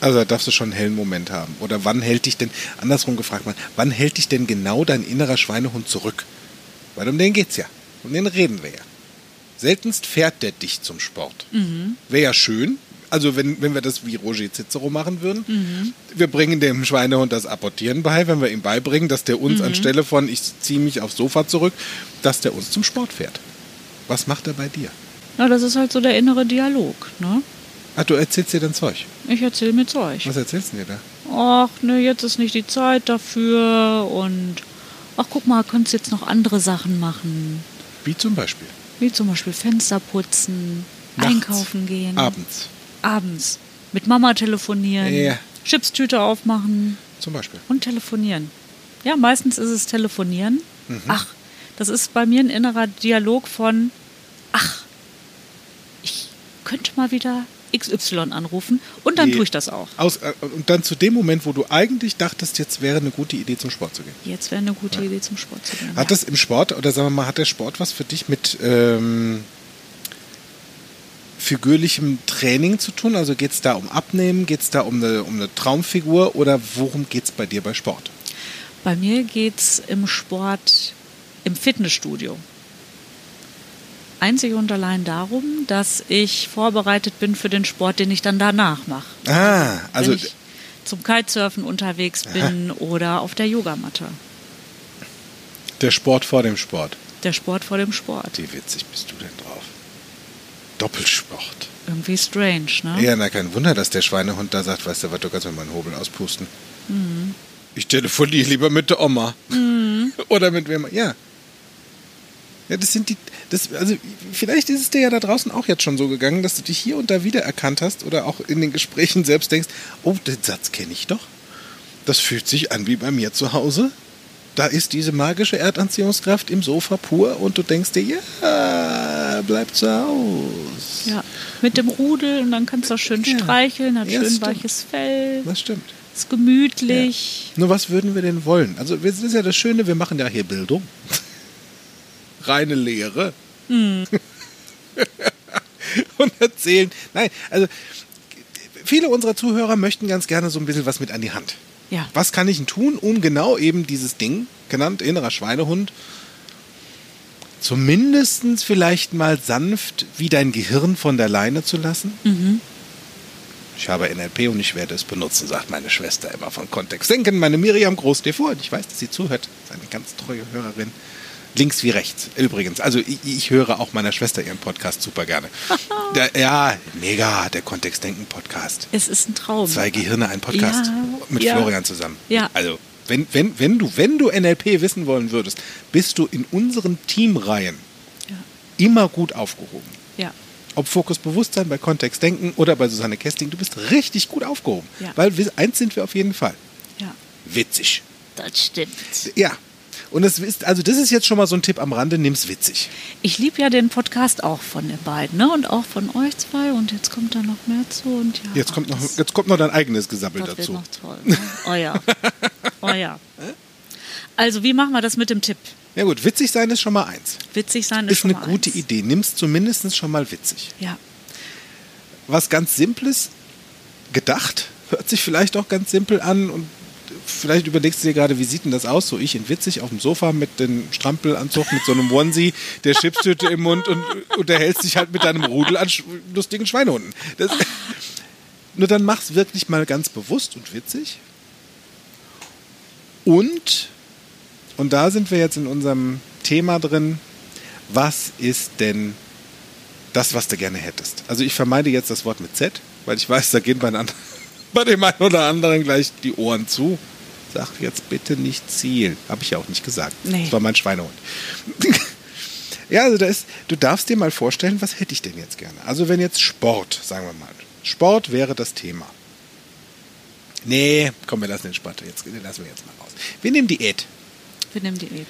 also da darfst du schon einen hellen Moment haben? Oder wann hält dich denn, andersrum gefragt mal, wann hält dich denn genau dein innerer Schweinehund zurück? Weil um den geht's ja. Um den reden wir ja. Seltenst fährt der dich zum Sport. Wäre ja schön. Also wenn, wenn wir das wie Roger Cicero machen würden. Wir bringen dem Schweinehund das Apportieren bei, wenn wir ihm beibringen, dass der uns anstelle von ich ziehe mich aufs Sofa zurück, dass der uns zum Sport fährt. Was macht er bei dir? Ja, das ist halt so der innere Dialog. Ne? Ach, du erzählst dir dann Zeug. Ich erzähle mir Zeug. Was erzählst du dir da? Ach, ne, jetzt ist nicht die Zeit dafür und ach, guck mal, könntest jetzt noch andere Sachen machen. Wie zum Beispiel? Wie zum Beispiel Fenster putzen, Nachts, einkaufen gehen, Abends. Abends mit Mama telefonieren, Ja. Chipstüte aufmachen Zum Beispiel. und telefonieren. Ja, meistens ist es telefonieren. Mhm. Ach, das ist bei mir ein innerer Dialog von, ach, ich könnte mal wieder XY anrufen und dann Je- tue ich das auch. Aus, äh, und dann zu dem Moment, wo du eigentlich dachtest, jetzt wäre eine gute Idee, zum Sport zu gehen. Jetzt wäre eine gute Idee, zum Sport zu gehen. Hat das im Sport, oder sagen wir mal, hat der Sport was für dich mit ähm, figürlichem Training zu tun? Also geht es da um Abnehmen, geht es da um eine, um eine Traumfigur oder worum geht es bei dir bei Sport? Bei mir geht es im Sport, im Fitnessstudio. Einzig und allein darum, dass ich vorbereitet bin für den Sport, den ich dann danach mache. Ah, also Wenn ich zum Kitesurfen unterwegs bin oder auf der Yogamatte. der Sport vor dem Sport. Der Sport vor dem Sport. Wie witzig bist du denn? Doppelsport. Irgendwie strange, ne? Ja, na kein Wunder, dass der Schweinehund da sagt, weißt du was, du kannst mir meinen Hobel auspusten. Mhm. Ich telefoniere lieber mit der Oma. <laughs> Oder mit wem. Ja. Ja, das sind die. Das, also, vielleicht ist es dir ja da draußen auch jetzt schon so gegangen, dass du dich hier und da wiedererkannt hast oder auch in den Gesprächen selbst denkst: Oh, den Satz kenne ich doch. Das fühlt sich an wie bei mir zu Hause. Da ist diese magische Erdanziehungskraft im Sofa pur und du denkst dir: Ja, bleib zu Hause. Ja, mit dem Rudel und dann kannst du auch schön Ja. streicheln, hat Ja, schön stimmt. weiches Fell, Das stimmt. ist gemütlich. Nur was würden wir denn wollen? Also, das ist ja das Schöne, wir machen ja hier Bildung. <laughs> Reine Lehre. <laughs> Und erzählen. Nein, also, viele unserer Zuhörer möchten ganz gerne so ein bisschen was mit an die Hand. Ja. Was kann ich denn tun, um genau eben dieses Ding, genannt innerer Schweinehund, zumindest vielleicht mal sanft wie dein Gehirn von der Leine zu lassen? Ich habe NLP und ich werde es benutzen, sagt meine Schwester immer von Kontext. Denken meine Miriam groß dir vor. Und ich weiß, dass sie zuhört. Ist eine ganz treue Hörerin. Links wie rechts. Übrigens, also ich, ich höre auch meiner Schwester ihren Podcast super gerne. <laughs> Der, ja, mega, der Kontextdenken-Podcast. Es ist ein Traum. Zwei Gehirne, ein Podcast. Ja, mit ja. Florian zusammen. Ja. Also, wenn, wenn, wenn, du, wenn du NLP wissen wollen würdest, bist du in unseren Teamreihen Ja. immer gut aufgehoben. ja. Ob Fokus Bewusstsein bei Kontext Denken oder bei Susanne Kesting, du bist richtig gut aufgehoben. Ja. Weil wir, eins sind wir auf jeden Fall. ja, Witzig. das stimmt. Ja. Und es ist, also das ist jetzt schon mal so ein Tipp am Rande, nimm's witzig. Ich liebe ja den Podcast auch von den beiden, ne? Und auch von euch zwei. Und jetzt kommt da noch mehr zu. Und ja, Jetzt kommt noch, das, jetzt kommt noch dein eigenes Gesabbel das wird dazu. noch toll. Ne? Oh ja. <laughs> Oh ja. Also, wie machen wir das mit dem Tipp? Ja gut, witzig sein ist schon mal eins. Witzig sein ist, Ist schon eine mal gute eins. Idee. Nimm's zumindest schon mal witzig. Ja. was ganz Simples gedacht. Hört sich vielleicht auch ganz simpel an und vielleicht überlegst du dir gerade, wie sieht denn das aus? So ich in witzig auf dem Sofa mit dem Strampelanzug, mit so einem Onesie, der Chipstüte im Mund und unterhältst dich halt mit deinem Rudel an lustigen Schweinehunden. Das, <laughs> nur dann mach's wirklich mal ganz bewusst und witzig. Und, und da sind wir jetzt in unserem Thema drin, was ist denn das, was du gerne hättest. Also ich vermeide jetzt das Wort mit Z, weil ich weiß, da gehen bei, <laughs> bei dem einen oder anderen gleich die Ohren zu. Sag jetzt bitte nicht Ziel. Habe ich ja auch nicht gesagt. Nee. Das war mein Schweinehund. <laughs> ja, also da ist, du darfst dir mal vorstellen, was hätte ich denn jetzt gerne? Also wenn jetzt Sport, sagen wir mal. Sport wäre das Thema. Nee, komm, wir lassen den Sport. Jetzt den lassen wir jetzt mal raus. Wir nehmen Diät. Wir nehmen Diät.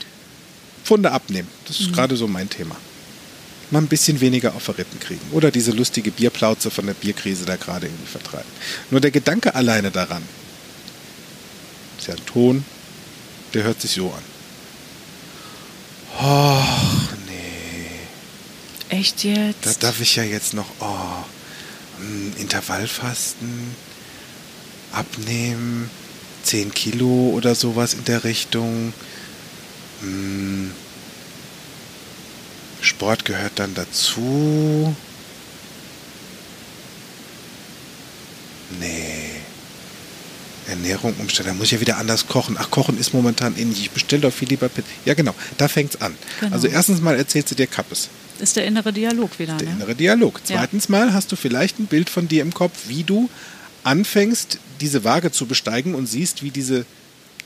Pfunde abnehmen. Das ist gerade so mein Thema. mal ein bisschen weniger auf Rippen kriegen. Oder diese lustige Bierplauze von der Bierkrise da gerade irgendwie vertreiben. Nur der Gedanke alleine daran, ist ja ein Ton, der hört sich so an. Och, nee. Echt jetzt? Da darf ich ja jetzt noch, oh, hm, Intervallfasten, abnehmen, 10 Kilo oder sowas in der Richtung. Hm, Sport gehört dann dazu. Nee. Ernährung umstellen, da muss ich ja wieder anders kochen. Ach, kochen ist momentan ähnlich. Ich bestelle doch viel lieber Pizza. Ja, genau, da fängt's an. Genau. Also erstens mal erzählst du dir Kappes. ist der innere Dialog wieder, Der ne? innere Dialog. Ja. Zweitens mal hast du vielleicht ein Bild von dir im Kopf, wie du anfängst, diese Waage zu besteigen und siehst, wie diese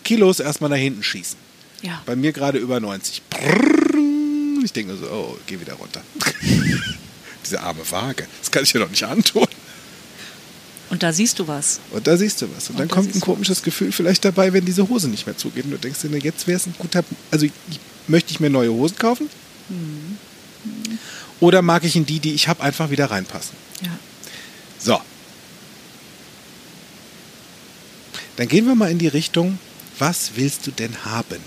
Kilos erstmal nach hinten schießen. Ja. Bei mir gerade über 90. Prrrr. Ich denke so, oh, geh wieder runter. diese arme Waage. Das kann ich dir doch nicht antun. Und da siehst du was. Und da siehst du was. Und, Und dann da kommt ein komisches Gefühl vielleicht dabei, wenn diese Hose nicht mehr zugeht. Und du denkst dir, na, jetzt wäre es ein guter. Also ich, möchte ich mir neue Hosen kaufen? Mhm. Oder mag ich in die, die ich habe, einfach wieder reinpassen? Ja. So. Dann gehen wir mal in die Richtung, was willst du denn haben?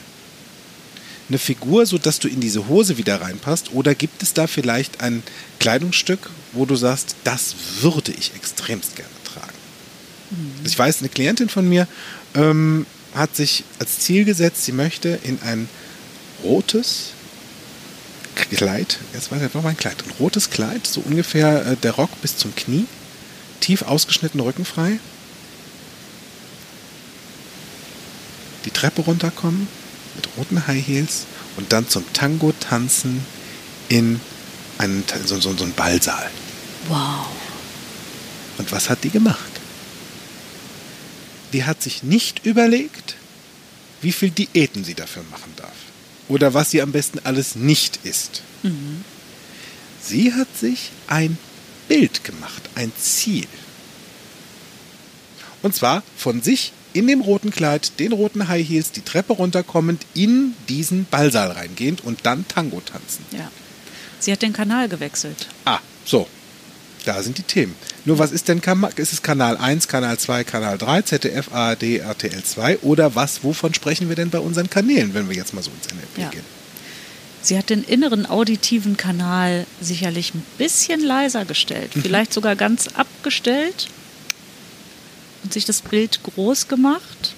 Eine Figur, sodass du in diese Hose wieder reinpasst? Oder gibt es da vielleicht ein Kleidungsstück, wo du sagst, das würde ich extremst gerne? Ich weiß, eine Klientin von mir ähm, hat sich als Ziel gesetzt, sie möchte in ein rotes Kleid, jetzt war das war mein Kleid, ein rotes Kleid, so ungefähr äh, der Rock bis zum Knie, tief ausgeschnitten, rückenfrei, die Treppe runterkommen mit roten High Heels und dann zum Tango tanzen in einen, so, so, so einen Ballsaal. Wow. Und was hat die gemacht? Die hat sich nicht überlegt, wie viel Diäten sie dafür machen darf. Oder was sie am besten alles nicht isst. Sie hat sich ein Bild gemacht, ein Ziel. Und zwar von sich in dem roten Kleid, den roten High Heels, die Treppe runterkommend, in diesen Ballsaal reingehend und dann Tango tanzen. Ja. Sie hat den Kanal gewechselt. Ah, so. Da sind die Themen. Nur was ist denn Kam ist es Kanal 1, Kanal 2, Kanal 3, ZDF, ARD, RTL 2 oder was, wovon sprechen wir denn bei unseren Kanälen, wenn wir jetzt mal so ins NLP Ja. gehen? Sie hat den inneren auditiven Kanal sicherlich ein bisschen leiser gestellt, Mhm. vielleicht sogar ganz abgestellt und sich das Bild groß gemacht.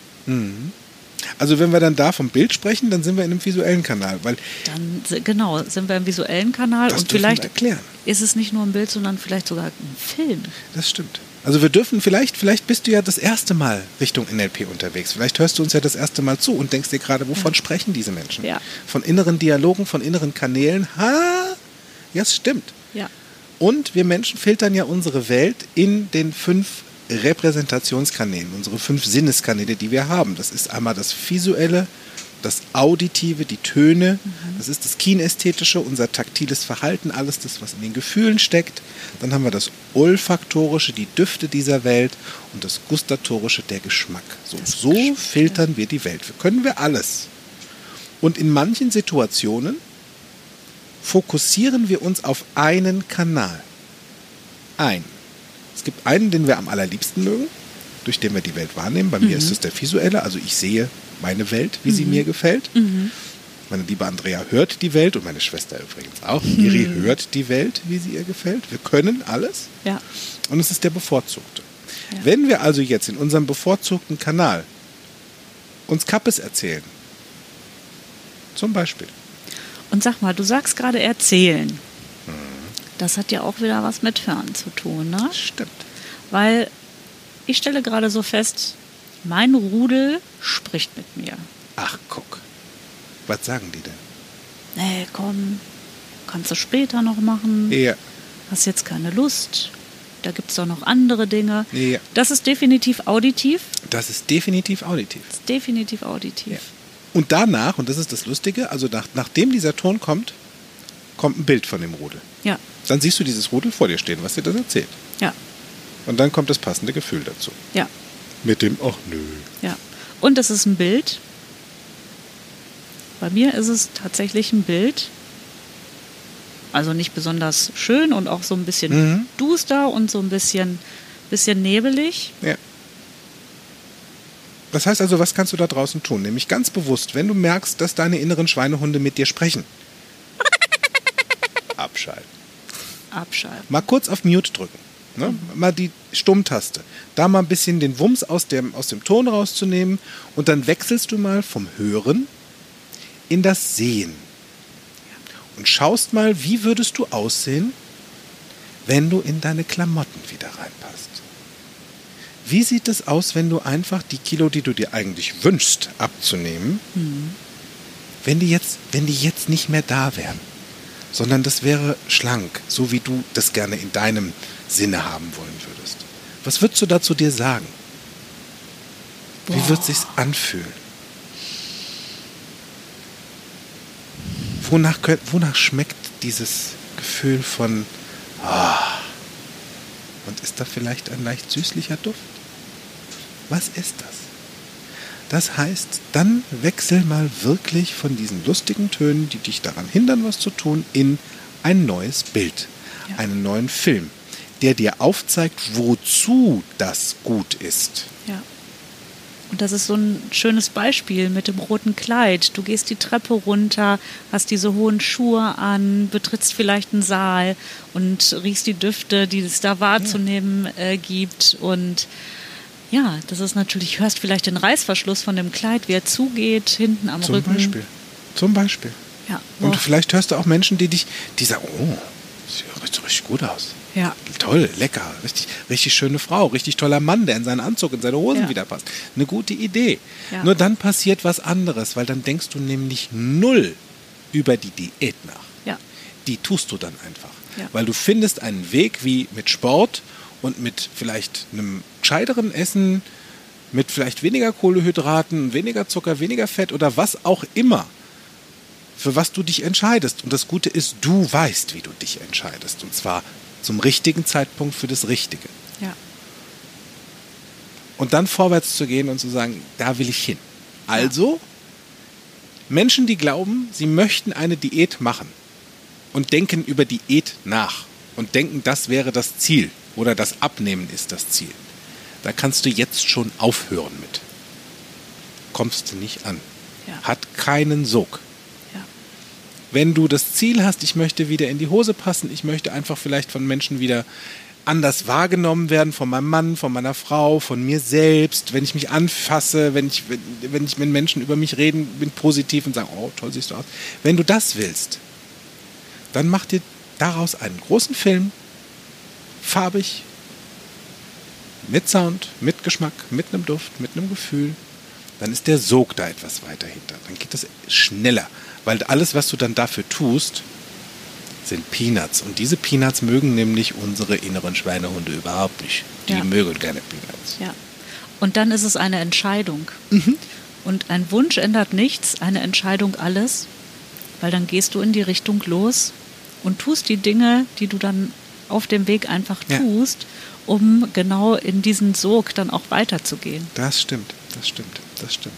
Also wenn wir dann da vom Bild sprechen, dann sind wir in einem visuellen Kanal, weil Dann genau sind wir im visuellen Kanal das und vielleicht erklären. ist es nicht nur ein Bild, sondern vielleicht sogar ein Film. Das stimmt. Also wir dürfen vielleicht, vielleicht bist du ja das erste Mal Richtung NLP unterwegs. Vielleicht hörst du uns ja das erste Mal zu und denkst dir gerade, wovon sprechen diese Menschen? Ja. Von inneren Dialogen, von inneren Kanälen. Ha, ja, es stimmt. Ja. Und wir Menschen filtern ja unsere Welt in den fünf Repräsentationskanälen, unsere fünf Sinneskanäle, die wir haben. Das ist einmal das Visuelle, das Auditive, die Töne, das ist das Kinästhetische, unser taktiles Verhalten, alles das, was in den Gefühlen steckt. Dann haben wir das Olfaktorische, die Düfte dieser Welt und das Gustatorische, der Geschmack. So, so Geschmack, filtern wir die Welt. Wir können wir alles. Und in manchen Situationen fokussieren wir uns auf einen Kanal. Ein. Es gibt einen, den wir am allerliebsten mögen, durch den wir die Welt wahrnehmen. Bei mir ist es der visuelle, also ich sehe meine Welt, wie sie mir gefällt. Meine liebe Andrea hört die Welt und meine Schwester übrigens auch. Iri hört die Welt, wie sie ihr gefällt. Wir können alles Ja. und es ist der bevorzugte. Ja. Wenn wir also jetzt in unserem bevorzugten Kanal uns Kappes erzählen, zum Beispiel, Und sag mal, du sagst gerade erzählen. Das hat ja auch wieder was mit Hören zu tun, ne? stimmt. Weil ich stelle gerade so fest, mein Rudel spricht mit mir. Ach, guck. Was sagen die denn? Nee, komm, kannst du später noch machen. Ja, Hast jetzt keine Lust. Da gibt es doch noch andere Dinge. Ja. Das ist definitiv auditiv. das ist definitiv auditiv. Das ist definitiv auditiv. Ja. Und danach, und das ist das Lustige, also nach, nachdem dieser Ton kommt, kommt ein Bild von dem Rudel. Ja, Dann siehst du dieses Rudel vor dir stehen, was dir das erzählt. ja, Und dann kommt das passende Gefühl dazu. ja, Mit dem, ach nö. ja. Und es ist ein Bild. Bei mir ist es tatsächlich ein Bild Also nicht besonders schön und auch so ein bisschen Mhm. duster und so ein bisschen, bisschen nebelig. Ja. Das heißt also, was kannst du da draußen tun? Nämlich ganz bewusst, wenn du merkst, dass deine inneren Schweinehunde mit dir sprechen. <laughs> Abschalten. Abschalten. Mal kurz auf Mute drücken. Ne? Mal die Stummtaste. Da mal ein bisschen den Wumms aus dem, aus dem Ton rauszunehmen und dann wechselst du mal vom Hören in das Sehen. Und schaust mal, wie würdest du aussehen, wenn du in deine Klamotten wieder reinpasst. Wie sieht es aus, wenn du einfach die Kilo, die du dir eigentlich wünschst, abzunehmen, wenn, die jetzt, wenn die jetzt nicht mehr da wären? Sondern das wäre schlank, so wie du das gerne in deinem Sinne haben wollen würdest. Was würdest du dazu dir sagen? Wie wird sich's anfühlen? Wonach, wonach schmeckt dieses Gefühl von ah, und ist da vielleicht ein leicht süßlicher Duft? Was ist das? Das heißt, dann wechsel mal wirklich von diesen lustigen Tönen, die dich daran hindern, was zu tun, in ein neues Bild, Ja. einen neuen Film, der dir aufzeigt, wozu das gut ist. Ja. Und das ist so ein schönes Beispiel mit dem roten Kleid. Du gehst die Treppe runter, hast diese hohen Schuhe an, betrittst vielleicht einen Saal und riechst die Düfte, die es da wahrzunehmen äh, gibt. Und ja, das ist natürlich, hörst vielleicht den Reißverschluss von dem Kleid, wie er zugeht, hinten am Zum Rücken. Beispiel. Zum Beispiel. Ja. Und Boah. vielleicht hörst du auch Menschen, die dich, die sagen, oh, sieht richtig, richtig gut aus. ja. Toll, lecker, richtig, richtig schöne Frau, richtig toller Mann, der in seinen Anzug, in seine Hosen Ja. wieder passt. Eine gute Idee. Ja. Nur dann passiert was anderes, weil dann denkst du nämlich null über die Diät nach. Ja. Die tust du dann einfach. Ja. Weil du findest einen Weg, wie mit Sport und mit vielleicht einem gescheiteren Essen, mit vielleicht weniger Kohlehydraten, weniger Zucker, weniger Fett oder was auch immer, für was du dich entscheidest. Und das Gute ist, du weißt, wie du dich entscheidest. Und zwar zum richtigen Zeitpunkt für das Richtige. ja. Und dann vorwärts zu gehen und zu sagen, da will ich hin. Also, Menschen, die glauben, sie möchten eine Diät machen und denken über Diät nach und denken, das wäre das Ziel oder das Abnehmen ist das Ziel. Da kannst du jetzt schon aufhören mit. Kommst du nicht an. Ja. Hat keinen Sog. ja. Wenn du das Ziel hast, ich möchte wieder in die Hose passen, ich möchte einfach vielleicht von Menschen wieder anders wahrgenommen werden, von meinem Mann, von meiner Frau, von mir selbst, wenn ich mich anfasse, wenn ich, wenn, wenn ich mit Menschen über mich reden, bin positiv und sagen, oh, toll siehst du aus. Wenn du das willst, dann mach dir daraus einen großen Film, farbig, mit Sound, mit Geschmack, mit einem Duft, mit einem Gefühl, dann ist der Sog da etwas weiter hinter. Dann geht das schneller, weil alles, was du dann dafür tust, sind Peanuts. Und diese Peanuts mögen nämlich unsere inneren Schweinehunde überhaupt nicht. Die Ja. mögen keine Peanuts. Ja. Und dann ist es eine Entscheidung. Und ein Wunsch ändert nichts, eine Entscheidung alles, weil dann gehst du in die Richtung los und tust die Dinge, die du dann auf dem Weg einfach Ja. Um genau in diesen Sog dann auch weiterzugehen. Das stimmt, das stimmt, das stimmt.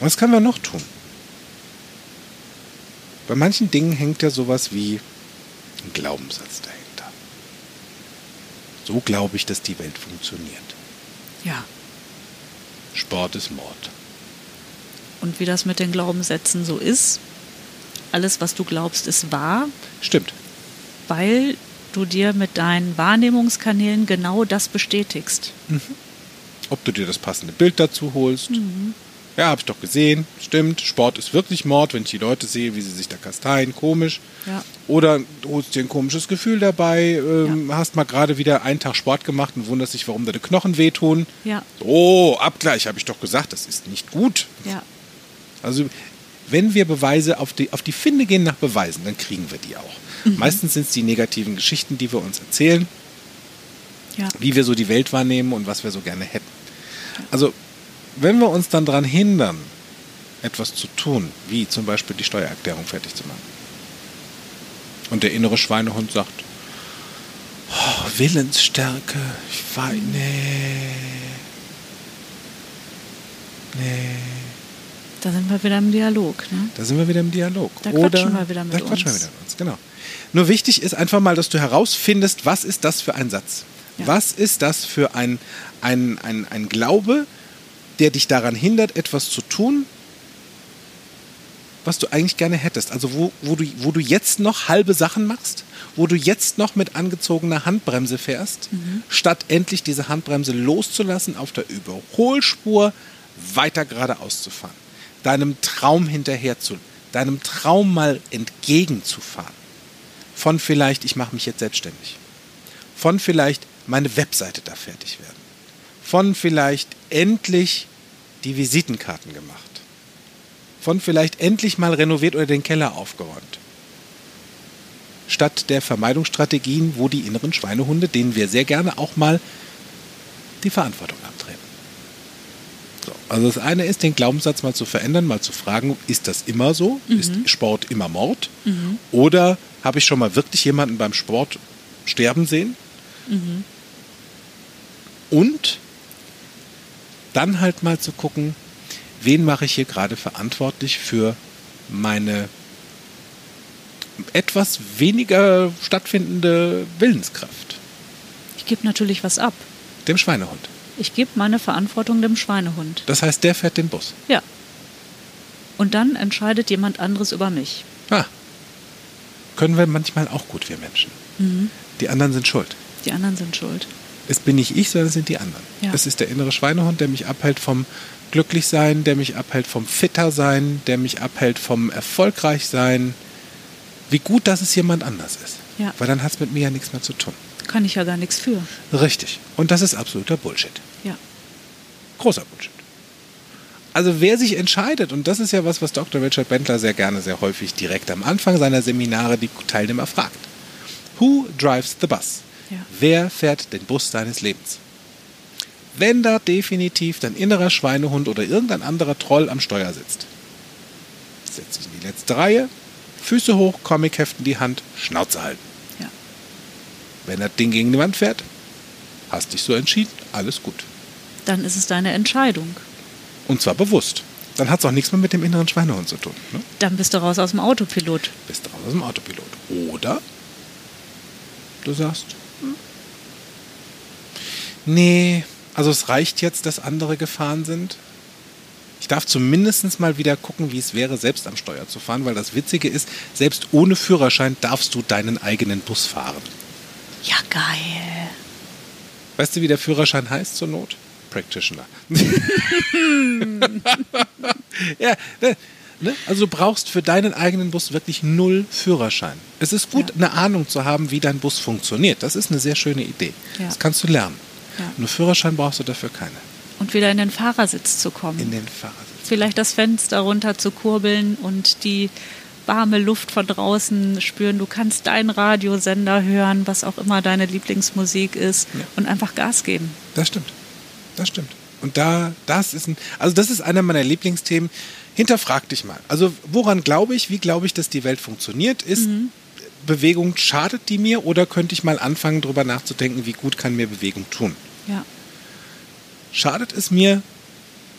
Was können wir noch tun? Bei manchen Dingen hängt ja sowas wie ein Glaubenssatz dahinter. So glaube ich, dass die Welt funktioniert. Ja. Sport ist Mord. Und wie das mit den Glaubenssätzen so ist, alles, was du glaubst, ist wahr, Stimmt. weil du dir mit deinen Wahrnehmungskanälen genau das bestätigst. Ob du dir das passende Bild dazu holst. Ja, habe ich doch gesehen. Stimmt. Sport ist wirklich Mord, wenn ich die Leute sehe, wie sie sich da kasteien. Komisch. Ja. Oder du holst dir ein komisches Gefühl dabei, ähm, hast mal gerade wieder einen Tag Sport gemacht und wunderst dich, warum deine Knochen wehtun. Ja, Oh, Abgleich, habe ich doch gesagt, das ist nicht gut. ja, Also, wenn wir Beweise auf die, auf die Finde gehen nach Beweisen, dann kriegen wir die auch. Meistens sind es die negativen Geschichten, die wir uns erzählen, ja. wie wir so die Welt wahrnehmen und was wir so gerne hätten. Also, wenn wir uns dann daran hindern, etwas zu tun, wie zum Beispiel die Steuererklärung fertig zu machen, und der innere Schweinehund sagt, oh, Willensstärke, ich weiß, nee, nee, Da sind wir wieder im Dialog. Ne? da sind wir wieder im Dialog. Da Oder, quatschen wir wieder mit da quatschen wir uns. wieder mit uns, genau. Nur wichtig ist einfach mal, dass du herausfindest, was ist das für ein Satz? Ja. Was ist das für ein, ein, ein, ein Glaube, der dich daran hindert, etwas zu tun, was du eigentlich gerne hättest? Also wo, wo, du, wo du jetzt noch halbe Sachen machst, wo du jetzt noch mit angezogener Handbremse fährst, statt endlich diese Handbremse loszulassen, auf der Überholspur weiter geradeaus zu fahren. Deinem Traum hinterher zu, deinem Traum mal entgegenzufahren. Von vielleicht, ich mache mich jetzt selbstständig. Von vielleicht, meine Webseite da fertig werden. Von vielleicht endlich die Visitenkarten gemacht. Von vielleicht endlich mal renoviert oder den Keller aufgeräumt. Statt der Vermeidungsstrategien, wo die inneren Schweinehunde, denen wir sehr gerne auch mal die Verantwortung abtreten. So, also das eine ist, den Glaubenssatz mal zu verändern, mal zu fragen, ist das immer so? Ist Sport immer Mord? Oder habe ich schon mal wirklich jemanden beim Sport sterben sehen? Und dann halt mal zu gucken, wen mache ich hier gerade verantwortlich für meine etwas weniger stattfindende Willenskraft, Ich gebe natürlich was ab. dem Schweinehund. Ich gebe meine Verantwortung dem Schweinehund. Das heißt, der fährt den Bus. Ja. Und dann entscheidet jemand anderes über mich. Ah, können wir manchmal auch gut, wir Menschen. Die anderen sind schuld. Die anderen sind schuld. Es bin nicht ich, sondern es sind die anderen. Ja. Es ist der innere Schweinehund, der mich abhält vom Glücklichsein, der mich abhält vom Fittersein, der mich abhält vom Erfolgreichsein. Wie gut, dass es jemand anders ist. Ja. Weil dann hat es mit mir ja nichts mehr zu tun. Kann ich ja gar nichts für. Richtig. Und das ist absoluter Bullshit. Großer Bullshit. Also wer sich entscheidet, und das ist ja was, was Dr. Richard Bentler sehr gerne, sehr häufig direkt am Anfang seiner Seminare die Teilnehmer fragt. Who drives the bus? Ja. Wer fährt den Bus deines Lebens? Wenn da definitiv dein innerer Schweinehund oder irgendein anderer Troll am Steuer sitzt, setz dich in die letzte Reihe, Füße hoch, Comicheft in die Hand, Schnauze halten. Ja. Wenn das Ding gegen die Wand fährt, hast dich so entschieden, alles gut. Dann ist es deine Entscheidung. Und zwar bewusst. Dann hat es auch nichts mehr mit dem inneren Schweinehund zu tun. Ne? Dann bist du raus aus dem Autopilot. Bist du raus aus dem Autopilot. Oder du sagst, hm, nee, also es reicht jetzt, dass andere gefahren sind. Ich darf zumindest mal wieder gucken, wie es wäre, selbst am Steuer zu fahren, weil das Witzige ist, selbst ohne Führerschein darfst du deinen eigenen Bus fahren. Ja, geil. Weißt du, wie der Führerschein heißt zur Not? Practitioner. <laughs> ja, ne, ne? Also du brauchst für deinen eigenen Bus wirklich null Führerschein. Es ist gut, Ja. eine Ahnung zu haben, wie dein Bus funktioniert. Das ist eine sehr schöne Idee. Ja. Das kannst du lernen. Ja. Nur Führerschein brauchst du dafür keine. Und wieder in den Fahrersitz zu kommen. In den Fahrersitz. Vielleicht das Fenster runter zu kurbeln und die warme Luft von draußen spüren. Du kannst deinen Radiosender hören, was auch immer deine Lieblingsmusik ist Ja. und einfach Gas geben. Das stimmt. Das stimmt. Und da, das ist ein, also das ist einer meiner Lieblingsthemen. Hinterfrag dich mal. Also woran glaube ich, wie glaube ich, dass die Welt funktioniert? Ist Bewegung, schadet die mir oder könnte ich mal anfangen, darüber nachzudenken, wie gut kann mir Bewegung tun? Ja. Schadet es mir,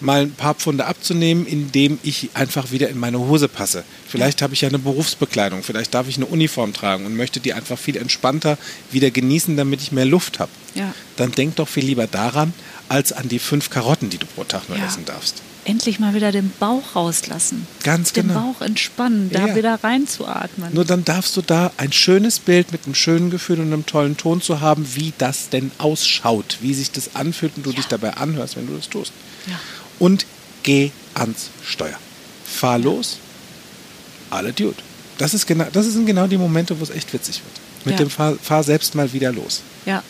mal ein paar Pfunde abzunehmen, indem ich einfach wieder in meine Hose passe? Vielleicht habe ich ja eine Berufsbekleidung, vielleicht darf ich eine Uniform tragen und möchte die einfach viel entspannter wieder genießen, damit ich mehr Luft habe. Ja. Dann denk doch viel lieber daran, als an die fünf Karotten, die du pro Tag nur Ja. essen darfst. Endlich mal wieder den Bauch rauslassen. Ganz Den genau. Bauch entspannen, da Ja. wieder reinzuatmen. Nur dann darfst du da ein schönes Bild mit einem schönen Gefühl und einem tollen Ton zu haben, wie das denn ausschaut, wie sich das anfühlt und du dich dabei anhörst, wenn du das tust. Ja. Und geh ans Steuer. Fahr los, alle Dude. Das, ist genau, das sind genau die Momente, wo es echt witzig wird. Mit Ja. dem fahr, fahr selbst mal wieder los. ja.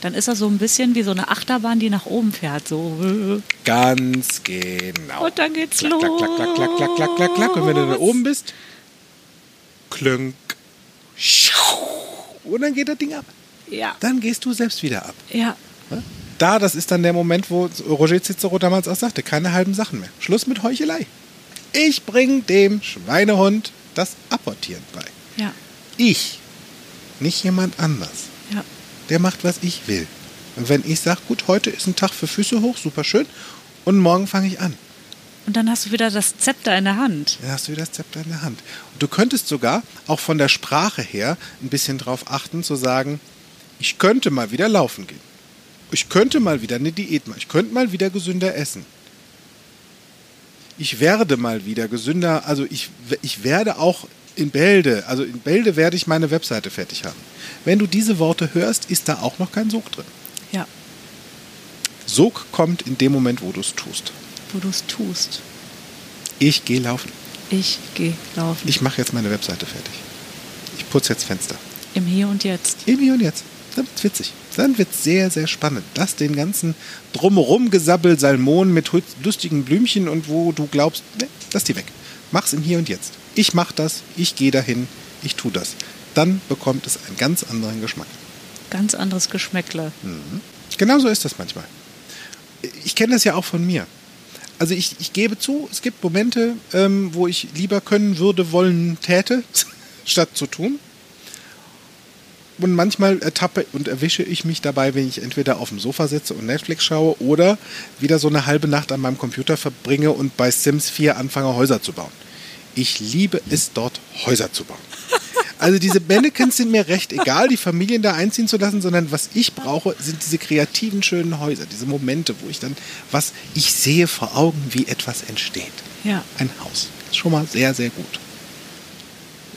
Dann ist er so ein bisschen wie so eine Achterbahn, die nach oben fährt. So. Und Ganz genau. dann geht's klack, los. klack, klack, klack, klack, klack, klack, klack. Und wenn du da oben bist, klünk. Und dann geht das Ding ab. Ja. Dann gehst du selbst wieder ab. Ja. Da, das ist dann der Moment, wo Roger Cicero damals auch sagte, keine halben Sachen mehr. Schluss mit Heuchelei. Ich bring dem Schweinehund das Apportieren bei. Ja. Ich, nicht jemand anders. Der macht, was ich will. Und wenn ich sage, gut, heute ist ein Tag für Füße hoch, super schön, und morgen fange ich an. Und dann hast du wieder das Zepter in der Hand. Dann hast du wieder das Zepter in der Hand. Und du könntest sogar auch von der Sprache her ein bisschen drauf achten, zu sagen, ich könnte mal wieder laufen gehen. Ich könnte mal wieder eine Diät machen. Ich könnte mal wieder gesünder essen. Ich werde mal wieder gesünder, also ich, ich werde auch in Bälde, also in Bälde werde ich meine Webseite fertig haben. Wenn du diese Worte hörst, ist da auch noch kein Sog drin. Ja, Sog kommt in dem Moment, wo du es tust. wo du es tust. Ich gehe laufen. Ich gehe laufen. Ich mache jetzt meine Webseite fertig. Ich putze jetzt Fenster. Im Hier und Jetzt. Im Hier und Jetzt. Dann wird's witzig. Dann wird's sehr, sehr spannend. Lass den ganzen drumherum gesabbel Salmon mit lustigen Blümchen und wo du glaubst, ne, lass die weg. Mach's im Hier und Jetzt. Ich mach das, ich gehe dahin, ich tu das. Dann bekommt es einen ganz anderen Geschmack. Ganz anderes Geschmäckle. Genauso ist das manchmal. Ich kenne das ja auch von mir. Also ich, ich gebe zu, es gibt Momente, ähm, wo ich lieber können würde, wollen, täte, <laughs> statt zu tun. Und manchmal ertappe und erwische ich mich dabei, wenn ich entweder auf dem Sofa sitze und Netflix schaue oder wieder so eine halbe Nacht an meinem Computer verbringe und bei Sims 4 anfange, Häuser zu bauen. Ich liebe es dort, Häuser zu bauen. Also diese Mannequins sind mir recht egal, die Familien da einziehen zu lassen, sondern was ich brauche, sind diese kreativen, schönen Häuser, diese Momente, wo ich dann was, ich sehe vor Augen, wie etwas entsteht. Ja. Ein Haus. Ist schon mal sehr, sehr gut.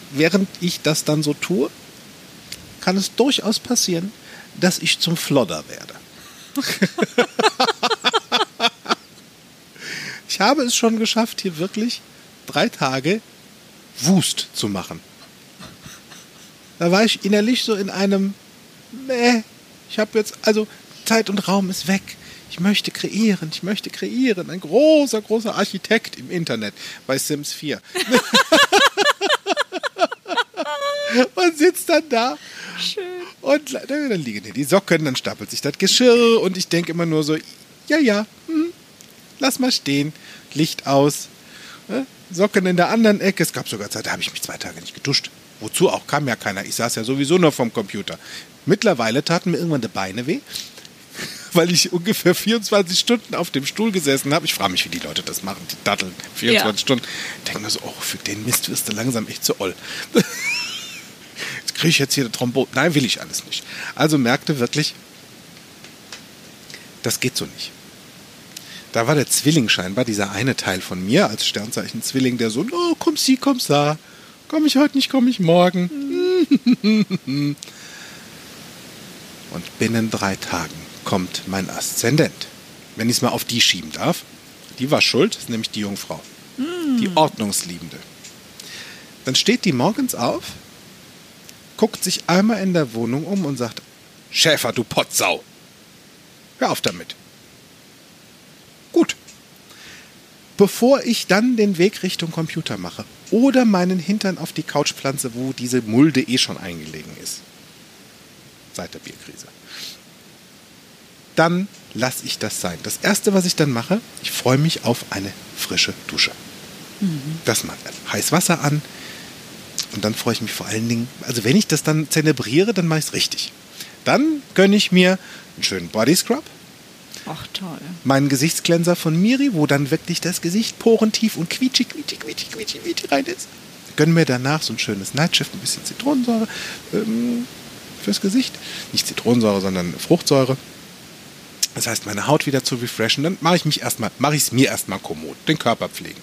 Während ich das dann so tue, kann es durchaus passieren, dass ich zum Flodder werde. <laughs> ich habe es schon geschafft, hier wirklich drei Tage Wust zu machen. Da war ich innerlich so in einem, Mäh, ich habe jetzt, also Zeit und Raum ist weg. Ich möchte kreieren, ich möchte kreieren. Ein großer, großer Architekt im Internet bei Sims 4. <laughs> und sitzt dann da. Schön. Und dann dann liegen hier die Socken, dann stapelt sich das Geschirr und ich denke immer nur so, ja, ja, hm, lass mal stehen, Licht aus, ne? Socken in der anderen Ecke. Es gab sogar Zeit, da habe ich mich zwei Tage nicht geduscht. Wozu auch, kam ja keiner. Ich saß ja sowieso nur vom Computer. Mittlerweile taten mir irgendwann die Beine weh, <laughs> weil ich ungefähr 24 Stunden auf dem Stuhl gesessen habe. Ich frage mich, wie die Leute das machen, die datteln 24 Ja. Stunden. Ich denke mir so, oh, für den Mist wirst du langsam echt zu oll. <laughs> Jetzt kriege ich jetzt hier eine Thrombose. Nein, will ich alles nicht. Also merkte wirklich, das geht so nicht. Da war der Zwilling scheinbar, dieser eine Teil von mir als Sternzeichen Zwilling, der so, oh, komm sie, komm sa. Komm ich heute nicht, komm ich morgen. <laughs> Und binnen drei Tagen kommt mein Aszendent. Wenn ich es mal auf die schieben darf. Die war schuld, ist nämlich die Jungfrau. Die Ordnungsliebende. Dann steht die morgens auf, guckt sich einmal in der Wohnung um und sagt, Schäfer, du Potsau. Hör auf damit. Gut. Bevor ich dann den Weg Richtung Computer mache oder meinen Hintern auf die Couch pflanze, wo diese Mulde eh schon eingelegen ist. Seit der Bierkrise. Dann lasse ich das sein. Das erste, was ich dann mache, ich freue mich auf eine frische Dusche. Das mal heiß Wasser an, und dann freue ich mich vor allen Dingen, also wenn ich das dann zelebriere, dann mache ich es richtig. Dann gönne ich mir einen schönen Body Scrub, Ach, toll. meinen Gesichtscleanser von Miri, wo dann wirklich das Gesicht porentief und quietschig, quietschig, quietschig, quietschig, quietschig rein ist. Gönne mir danach so ein schönes Nightshift, ein bisschen Zitronensäure ähm, fürs Gesicht. Nicht Zitronensäure, sondern Fruchtsäure. Das heißt, meine Haut wieder zu refreshen. Dann mache ich mich erstmal, mache ich es mir erstmal kommod. Den Körper pflegen.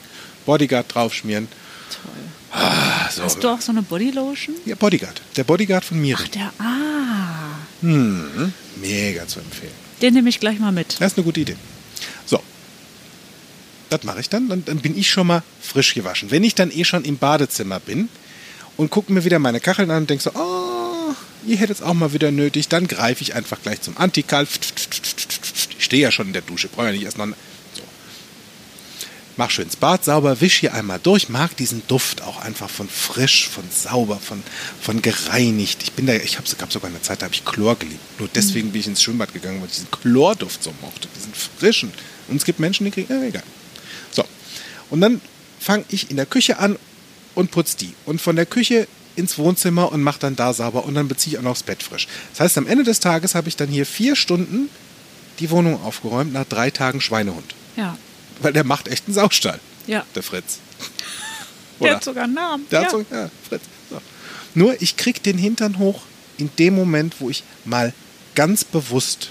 Bodyguard draufschmieren. Toll. Ah, so. Hast du auch so eine Bodylotion? Ja, Bodyguard. Der Bodyguard von Miri. Ach, der. Ah. Mhm. Mega zu empfehlen. Den nehme ich gleich mal mit. Das ist eine gute Idee. So. Das mache ich dann. dann. Bin ich schon mal frisch gewaschen. Wenn ich dann eh schon im Badezimmer bin und gucke mir wieder meine Kacheln an und denke so, oh, ihr hättet es auch mal wieder nötig, dann greife ich einfach gleich zum Antikal. Ich stehe ja schon in der Dusche, brauche ja nicht erst noch. So. Mach schön ins Bad sauber, wisch hier einmal durch, mag diesen Duft auch einfach von frisch, von sauber, von, von gereinigt. Ich bin da, ich habe gab sogar eine Zeit, da habe ich Chlor geliebt. Nur deswegen bin ich ins Schwimmbad gegangen, weil ich diesen Chlorduft so mochte, diesen frischen. Und es gibt Menschen, die kriegen, ja, egal. So. Und dann fange ich in der Küche an und putze die. Und von der Küche ins Wohnzimmer und mache dann da sauber und dann beziehe ich auch noch das Bett frisch. Das heißt, am Ende des Tages habe ich dann hier vier Stunden die Wohnung aufgeräumt nach drei Tagen Schweinehund. Ja. Weil der macht echt einen Saustall, Ja. der Fritz. <laughs> Der Oder? hat sogar einen Namen. Der ja. hat so, ja, Fritz. So. Nur ich krieg den Hintern hoch in dem Moment, wo ich mal ganz bewusst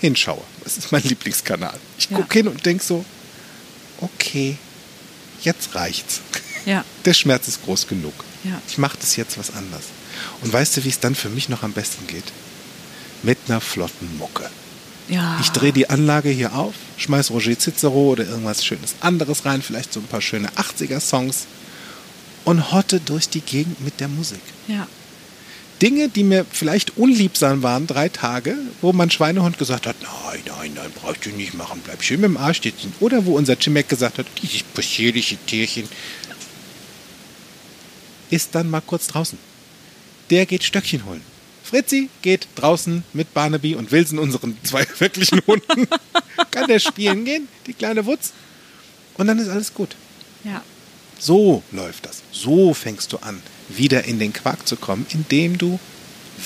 hinschaue. Das ist mein Lieblingskanal. Ich Ja. gucke hin und denk so, okay, jetzt reicht's. ja. <laughs> Der Schmerz ist groß genug. Ja. Ich mache das jetzt was anders. Und weißt du, wie es dann für mich noch am besten geht? Mit einer flotten Mucke. Ja. Ich drehe die Anlage hier auf, schmeiß Roger Cicero oder irgendwas Schönes anderes rein, vielleicht so ein paar schöne 80er-Songs und hotte durch die Gegend mit der Musik. Ja. Dinge, die mir vielleicht unliebsam waren, drei Tage, wo mein Schweinehund gesagt hat, nein, nein, nein, brauchst du nicht machen, bleib schön mit dem Arsch sitzen. Oder wo unser Chimek gesagt hat, dieses possierliche Tierchen ist dann mal kurz draußen. Der geht Stöckchen holen. Fritzi geht draußen mit Barnaby und Wilson, unseren zwei <laughs> wirklichen Hunden. Kann der spielen gehen, die kleine Wutz. Und dann ist alles gut. Ja. So läuft das. So fängst du an, wieder in den Quark zu kommen, indem du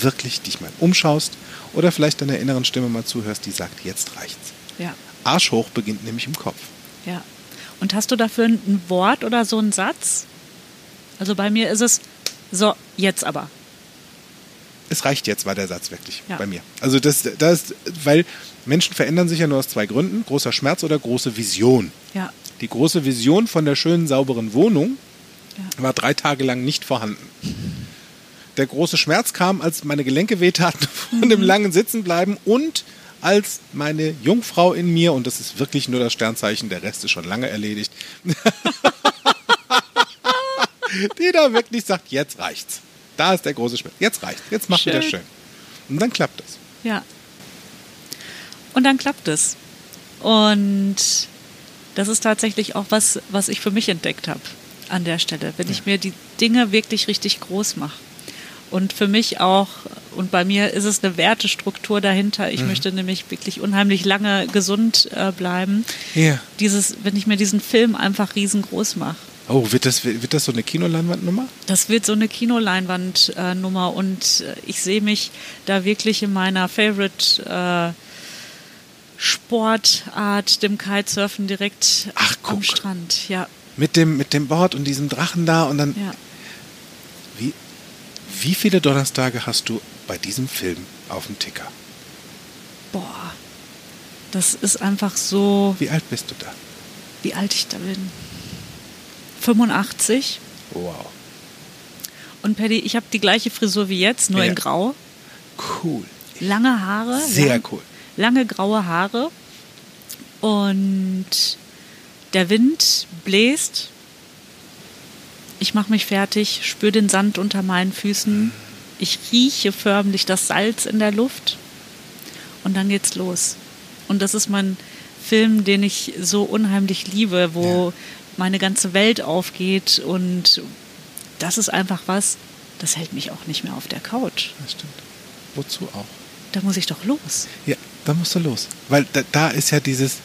wirklich dich mal umschaust oder vielleicht deiner inneren Stimme mal zuhörst, die sagt, jetzt reicht's. Ja. Arsch hoch beginnt nämlich im Kopf. Ja. Und hast du dafür ein Wort oder so einen Satz? Also bei mir ist es so, jetzt aber. Es reicht jetzt, war der Satz wirklich Ja. bei mir. Also das, das, weil Menschen verändern sich ja nur aus zwei Gründen: großer Schmerz oder große Vision. Ja. Die große Vision von der schönen, sauberen Wohnung Ja. war drei Tage lang nicht vorhanden. Der große Schmerz kam, als meine Gelenke wehtaten <laughs> von dem langen Sitzenbleiben und als meine Jungfrau in mir, und das ist wirklich nur das Sternzeichen, der Rest ist schon lange erledigt, <laughs> die da wirklich sagt, jetzt reicht's. Da ist der große Schmerz. Jetzt reicht's. Jetzt mach wieder Schön. schön. Und dann klappt es. Ja. Und dann klappt es. Und das ist tatsächlich auch was, was ich für mich entdeckt habe an der Stelle, wenn ich mir die Dinge wirklich richtig groß mache. Und für mich auch, und bei mir ist es eine Wertestruktur dahinter. Ich möchte nämlich wirklich unheimlich lange gesund äh, bleiben. Ja. Dieses, wenn ich mir diesen Film einfach riesengroß mache. Oh, wird das, wird das so eine Kinoleinwandnummer? Das wird so eine Kinoleinwandnummer und äh, ich sehe mich da wirklich in meiner Favorite äh, Sportart, dem Kitesurfen, direkt Ach, am. Strand. Ja, Mit dem, mit dem Board und diesem Drachen da und dann. ja. Wie, wie viele Donnerstage hast du bei diesem Film auf dem Ticker? Boah, das ist einfach so, Wie alt bist du da? wie alt ich da bin. 85. Wow. Und Paddy, ich habe die gleiche Frisur wie jetzt, nur Ja. in Grau. Cool. Lange Haare. Sehr lang, cool. Lange graue Haare. Und der Wind bläst. Ich mache mich fertig, spüre den Sand unter meinen Füßen. Ich rieche förmlich das Salz in der Luft. Und dann geht's los. Und das ist mein Film, den ich so unheimlich liebe, wo meine ganze Welt aufgeht. Und das ist einfach was, das hält mich auch nicht mehr auf der Couch. Das stimmt. Wozu auch? Da muss ich doch los. Ja, da musst du los. Weil da, da ist ja dieses,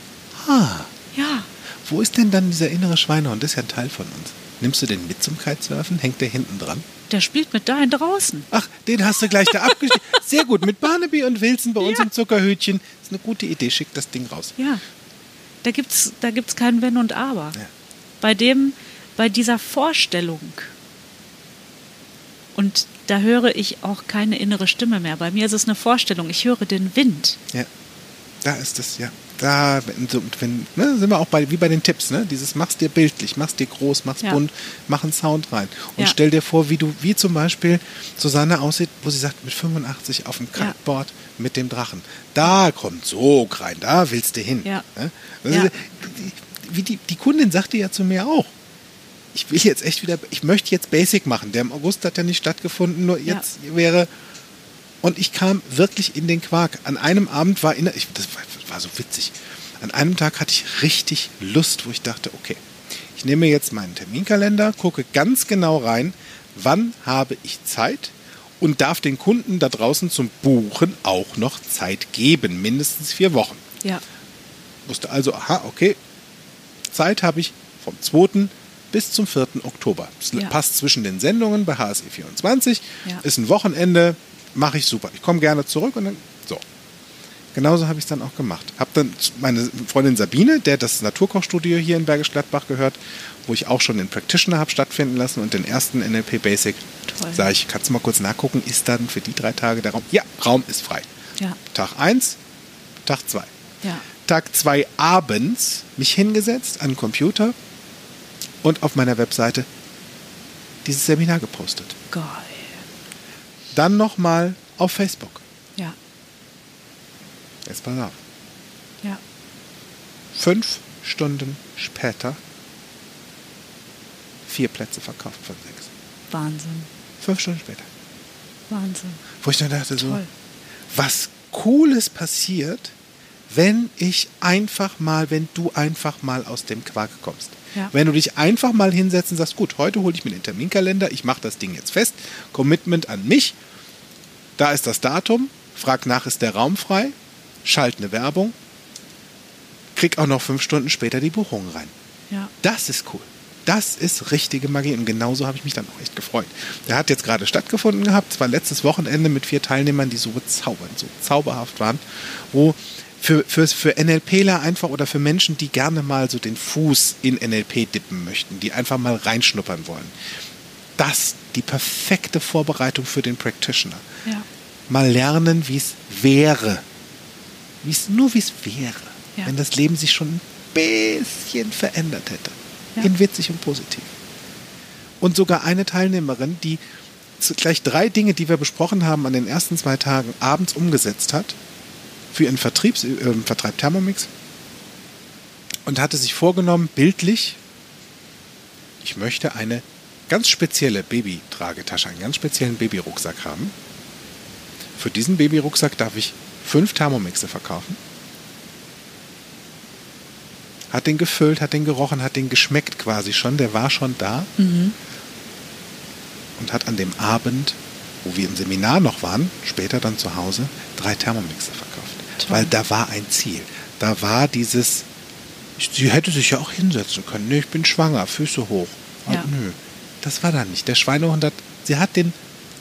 ah, Ja, wo ist denn dann dieser innere Schweinehund? Das ist ja ein Teil von uns. Nimmst du den mit zum Kitesurfen? Hängt der hinten dran? der spielt mit dahin draußen. Ach, den hast du gleich da abgeschickt. <laughs> Sehr gut, mit Barnaby und Wilson bei uns Ja. im Zuckerhütchen. ist eine gute Idee, schick das Ding raus. Ja, da gibt's, da gibt's kein Wenn und Aber. Ja. Bei dem, bei dieser Vorstellung. Und da höre ich auch keine innere Stimme mehr. Bei mir ist es eine Vorstellung. Ich höre den Wind. Ja, da ist es, ja. Da, wenn, ne, sind wir auch bei, wie bei den Tipps, ne? Dieses mach's dir bildlich, mach's dir groß, mach's Ja. bunt, mach einen Sound rein. Und Ja. stell dir vor, wie du, wie zum Beispiel Susanne aussieht, wo sie sagt, mit 85 auf dem Ja. Kiteboard mit dem Drachen. Da kommt so rein, da willst du hin. Ja. Ne? Ja. die, wie die, die Kundin sagte ja zu mir auch, ich will jetzt echt wieder, ich möchte jetzt Basic machen. Der im August hat ja nicht stattgefunden, nur Ja. jetzt wäre und ich kam wirklich in den Quark. An einem Abend war, inner, ich, das war, war so witzig. An einem Tag hatte ich richtig Lust, wo ich dachte, okay, ich nehme jetzt meinen Terminkalender, gucke ganz genau rein, wann habe ich Zeit und darf den Kunden da draußen zum Buchen auch noch Zeit geben, mindestens vier Wochen. Ja, Wusste also, aha, okay, Zeit habe ich vom 2. bis zum 4. Oktober. Das Ja. passt zwischen den Sendungen bei HSE 24. Ja. Ist ein Wochenende, mache ich super. Ich komme gerne zurück und dann so. Genauso habe ich es dann auch gemacht. Habe dann meine Freundin Sabine, der das Naturkochstudio hier in Bergisch Gladbach gehört, wo ich auch schon den Practitioner habe stattfinden lassen und den ersten NLP Basic, sage ich, kannst du mal kurz nachgucken, ist dann für die drei Tage der Raum? Ja, Raum ist frei. Ja. Tag 1, Tag 2. Ja. Tag 2 abends mich hingesetzt an den Computer und auf meiner Webseite dieses Seminar gepostet. Geil. Dann nochmal auf Facebook. Ja. Jetzt pass auf. Ja. Fünf Stunden später vier Plätze verkauft von sechs. Wahnsinn. Fünf Stunden später. Wahnsinn. Wo ich dann dachte so, Toll. was Cooles passiert, wenn ich einfach mal, wenn du einfach mal aus dem Quark kommst. Ja. Wenn du dich einfach mal hinsetzt und sagst, gut, heute hole ich mir den Terminkalender, ich mache das Ding jetzt fest, Commitment an mich, da ist das Datum, frag nach, ist der Raum frei, schalt eine Werbung, krieg auch noch fünf Stunden später die Buchung rein. Ja. Das ist cool. Das ist richtige Magie und genauso habe ich mich dann auch echt gefreut. Der hat jetzt gerade stattgefunden gehabt, es war letztes Wochenende mit vier Teilnehmern, die so bezaubernd, so zauberhaft waren, wo für, für, für NLPler einfach oder für Menschen, die gerne mal so den Fuß in NLP dippen möchten, die einfach mal reinschnuppern wollen. Das die perfekte Vorbereitung für den Practitioner. Ja. Mal lernen, wie es wäre. Wie's, nur wie es wäre, Ja. wenn das Leben sich schon ein bisschen verändert hätte. Ja. In witzig und positiv. Und sogar eine Teilnehmerin, die gleich drei Dinge, die wir besprochen haben, an den ersten zwei Tagen abends umgesetzt hat für ihren Vertriebs, äh, Vertreib Thermomix und hatte sich vorgenommen, bildlich, ich möchte eine ganz spezielle Babytragetasche, einen ganz speziellen Babyrucksack haben. Für diesen Babyrucksack darf ich fünf Thermomixe verkaufen. Hat den gefüllt, hat den gerochen, hat den geschmeckt quasi schon, der war schon da Mhm. und hat an dem Abend, wo wir im Seminar noch waren, später dann zu Hause, drei Thermomixe verkauft. Weil da war ein Ziel. Da war dieses, sie hätte sich ja auch hinsetzen können. Nee, ich bin schwanger, Füße hoch. Ja. Nö, das war da nicht. Der Schweinehund hat, sie hat den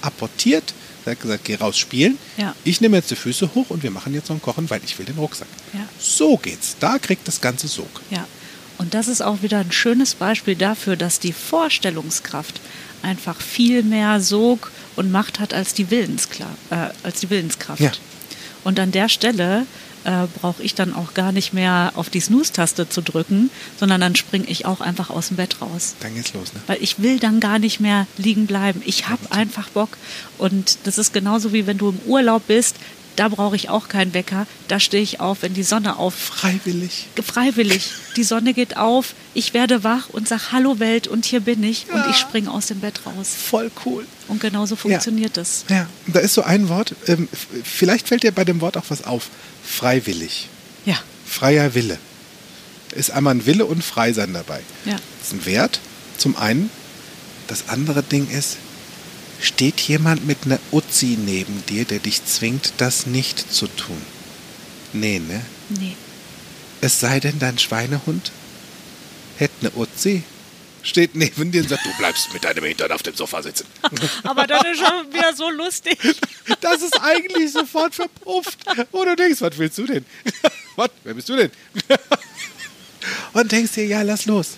apportiert, sie hat gesagt, geh raus spielen. Ja. Ich nehme jetzt die Füße hoch und wir machen jetzt noch ein Kochen, weil ich will den Rucksack. Ja. So geht's. Da kriegt das Ganze Sog. Ja, und das ist auch wieder ein schönes Beispiel dafür, dass die Vorstellungskraft einfach viel mehr Sog und Macht hat als die, Willenskla äh, als die Willenskraft. Ja. Und an der Stelle äh, brauche ich dann auch gar nicht mehr auf die Snooze-Taste zu drücken, sondern dann springe ich auch einfach aus dem Bett raus. Dann geht's los, ne? Weil ich will dann gar nicht mehr liegen bleiben. Ich habe einfach Bock. Und das ist genauso wie wenn du im Urlaub bist. Da brauche ich auch keinen Wecker. Da stehe ich auf, wenn die Sonne auf Freiwillig. freiwillig. Die Sonne geht auf, ich werde wach und sag Hallo Welt und hier bin ich und Ja. ich springe aus dem Bett raus. Voll cool. Und genauso funktioniert das. Ja, und da ist so ein Wort, ähm, vielleicht fällt dir bei dem Wort auch was auf. Freiwillig. Ja, Freier Wille. Ist einmal ein Wille und Freisein dabei. ja, Das ist ein Wert, zum einen. Das andere Ding ist, steht jemand mit einer Uzi neben dir, der dich zwingt, das nicht zu tun? Nee, ne? nee. Es sei denn, dein Schweinehund hätte eine Uzi, steht neben dir und sagt, du bleibst mit deinem Hintern auf dem Sofa sitzen. <laughs> Aber das ist schon wieder so lustig. <laughs> Das ist eigentlich sofort verpufft. Wo du denkst, was willst du denn? <laughs> Was? Wer bist du denn? Und denkst dir, ja, lass los.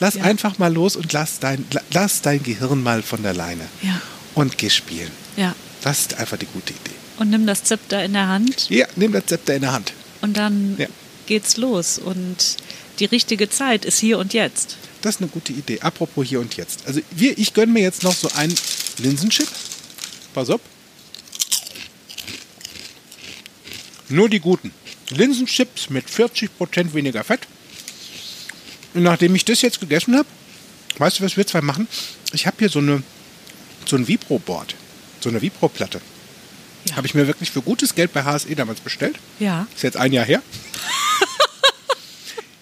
Lass Ja. einfach mal los und lass dein, la- lass dein Gehirn mal von der Leine. Ja. Und geh spielen. Ja. Das ist einfach die gute Idee. Und nimm das Zepter in der Hand Ja, nimm das Zepter in der Hand. und dann Ja. geht's los. Und die richtige Zeit ist hier und jetzt. Das ist eine gute Idee. Apropos hier und jetzt. Also wir, ich gönne mir jetzt noch so einen Linsenchip. Pass auf. Nur die guten. Linsenchips mit 40% weniger Fett. Und nachdem ich das jetzt gegessen habe, weißt du, was wir zwei machen? Ich habe hier so eine so ein Vibro-Board, so eine Vibro-Platte. Ja. Habe ich mir wirklich für gutes Geld bei HSE damals bestellt. Ja. Ist jetzt ein Jahr her. <laughs>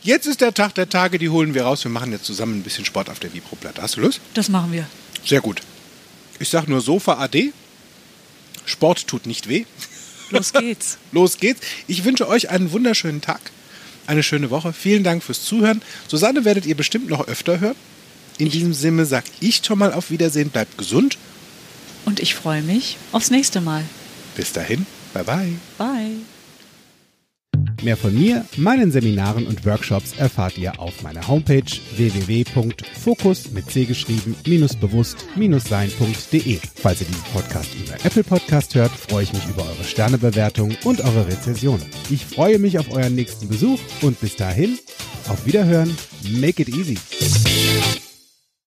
Jetzt ist der Tag der Tage, die holen wir raus. Wir machen jetzt zusammen ein bisschen Sport auf der Vibro-Platte. Hast du Lust? Das machen wir. Sehr gut. Ich sag nur Sofa AD. Sport tut nicht weh. Los geht's. <laughs> Los geht's. Ich wünsche euch einen wunderschönen Tag, eine schöne Woche. Vielen Dank fürs Zuhören. Susanne werdet ihr bestimmt noch öfter hören. In diesem Sinne sag ich schon mal auf Wiedersehen. Bleibt gesund. Und ich freue mich aufs nächste Mal. Bis dahin. Bye bye. Bye. Mehr von mir, meinen Seminaren und Workshops erfahrt ihr auf meiner Homepage www.fokus mit C geschrieben bewusst sein.de. Falls ihr diesen Podcast über Apple Podcast hört, freue ich mich über eure Sternebewertung und eure Rezension. Ich freue mich auf euren nächsten Besuch und bis dahin, auf Wiederhören, make it easy.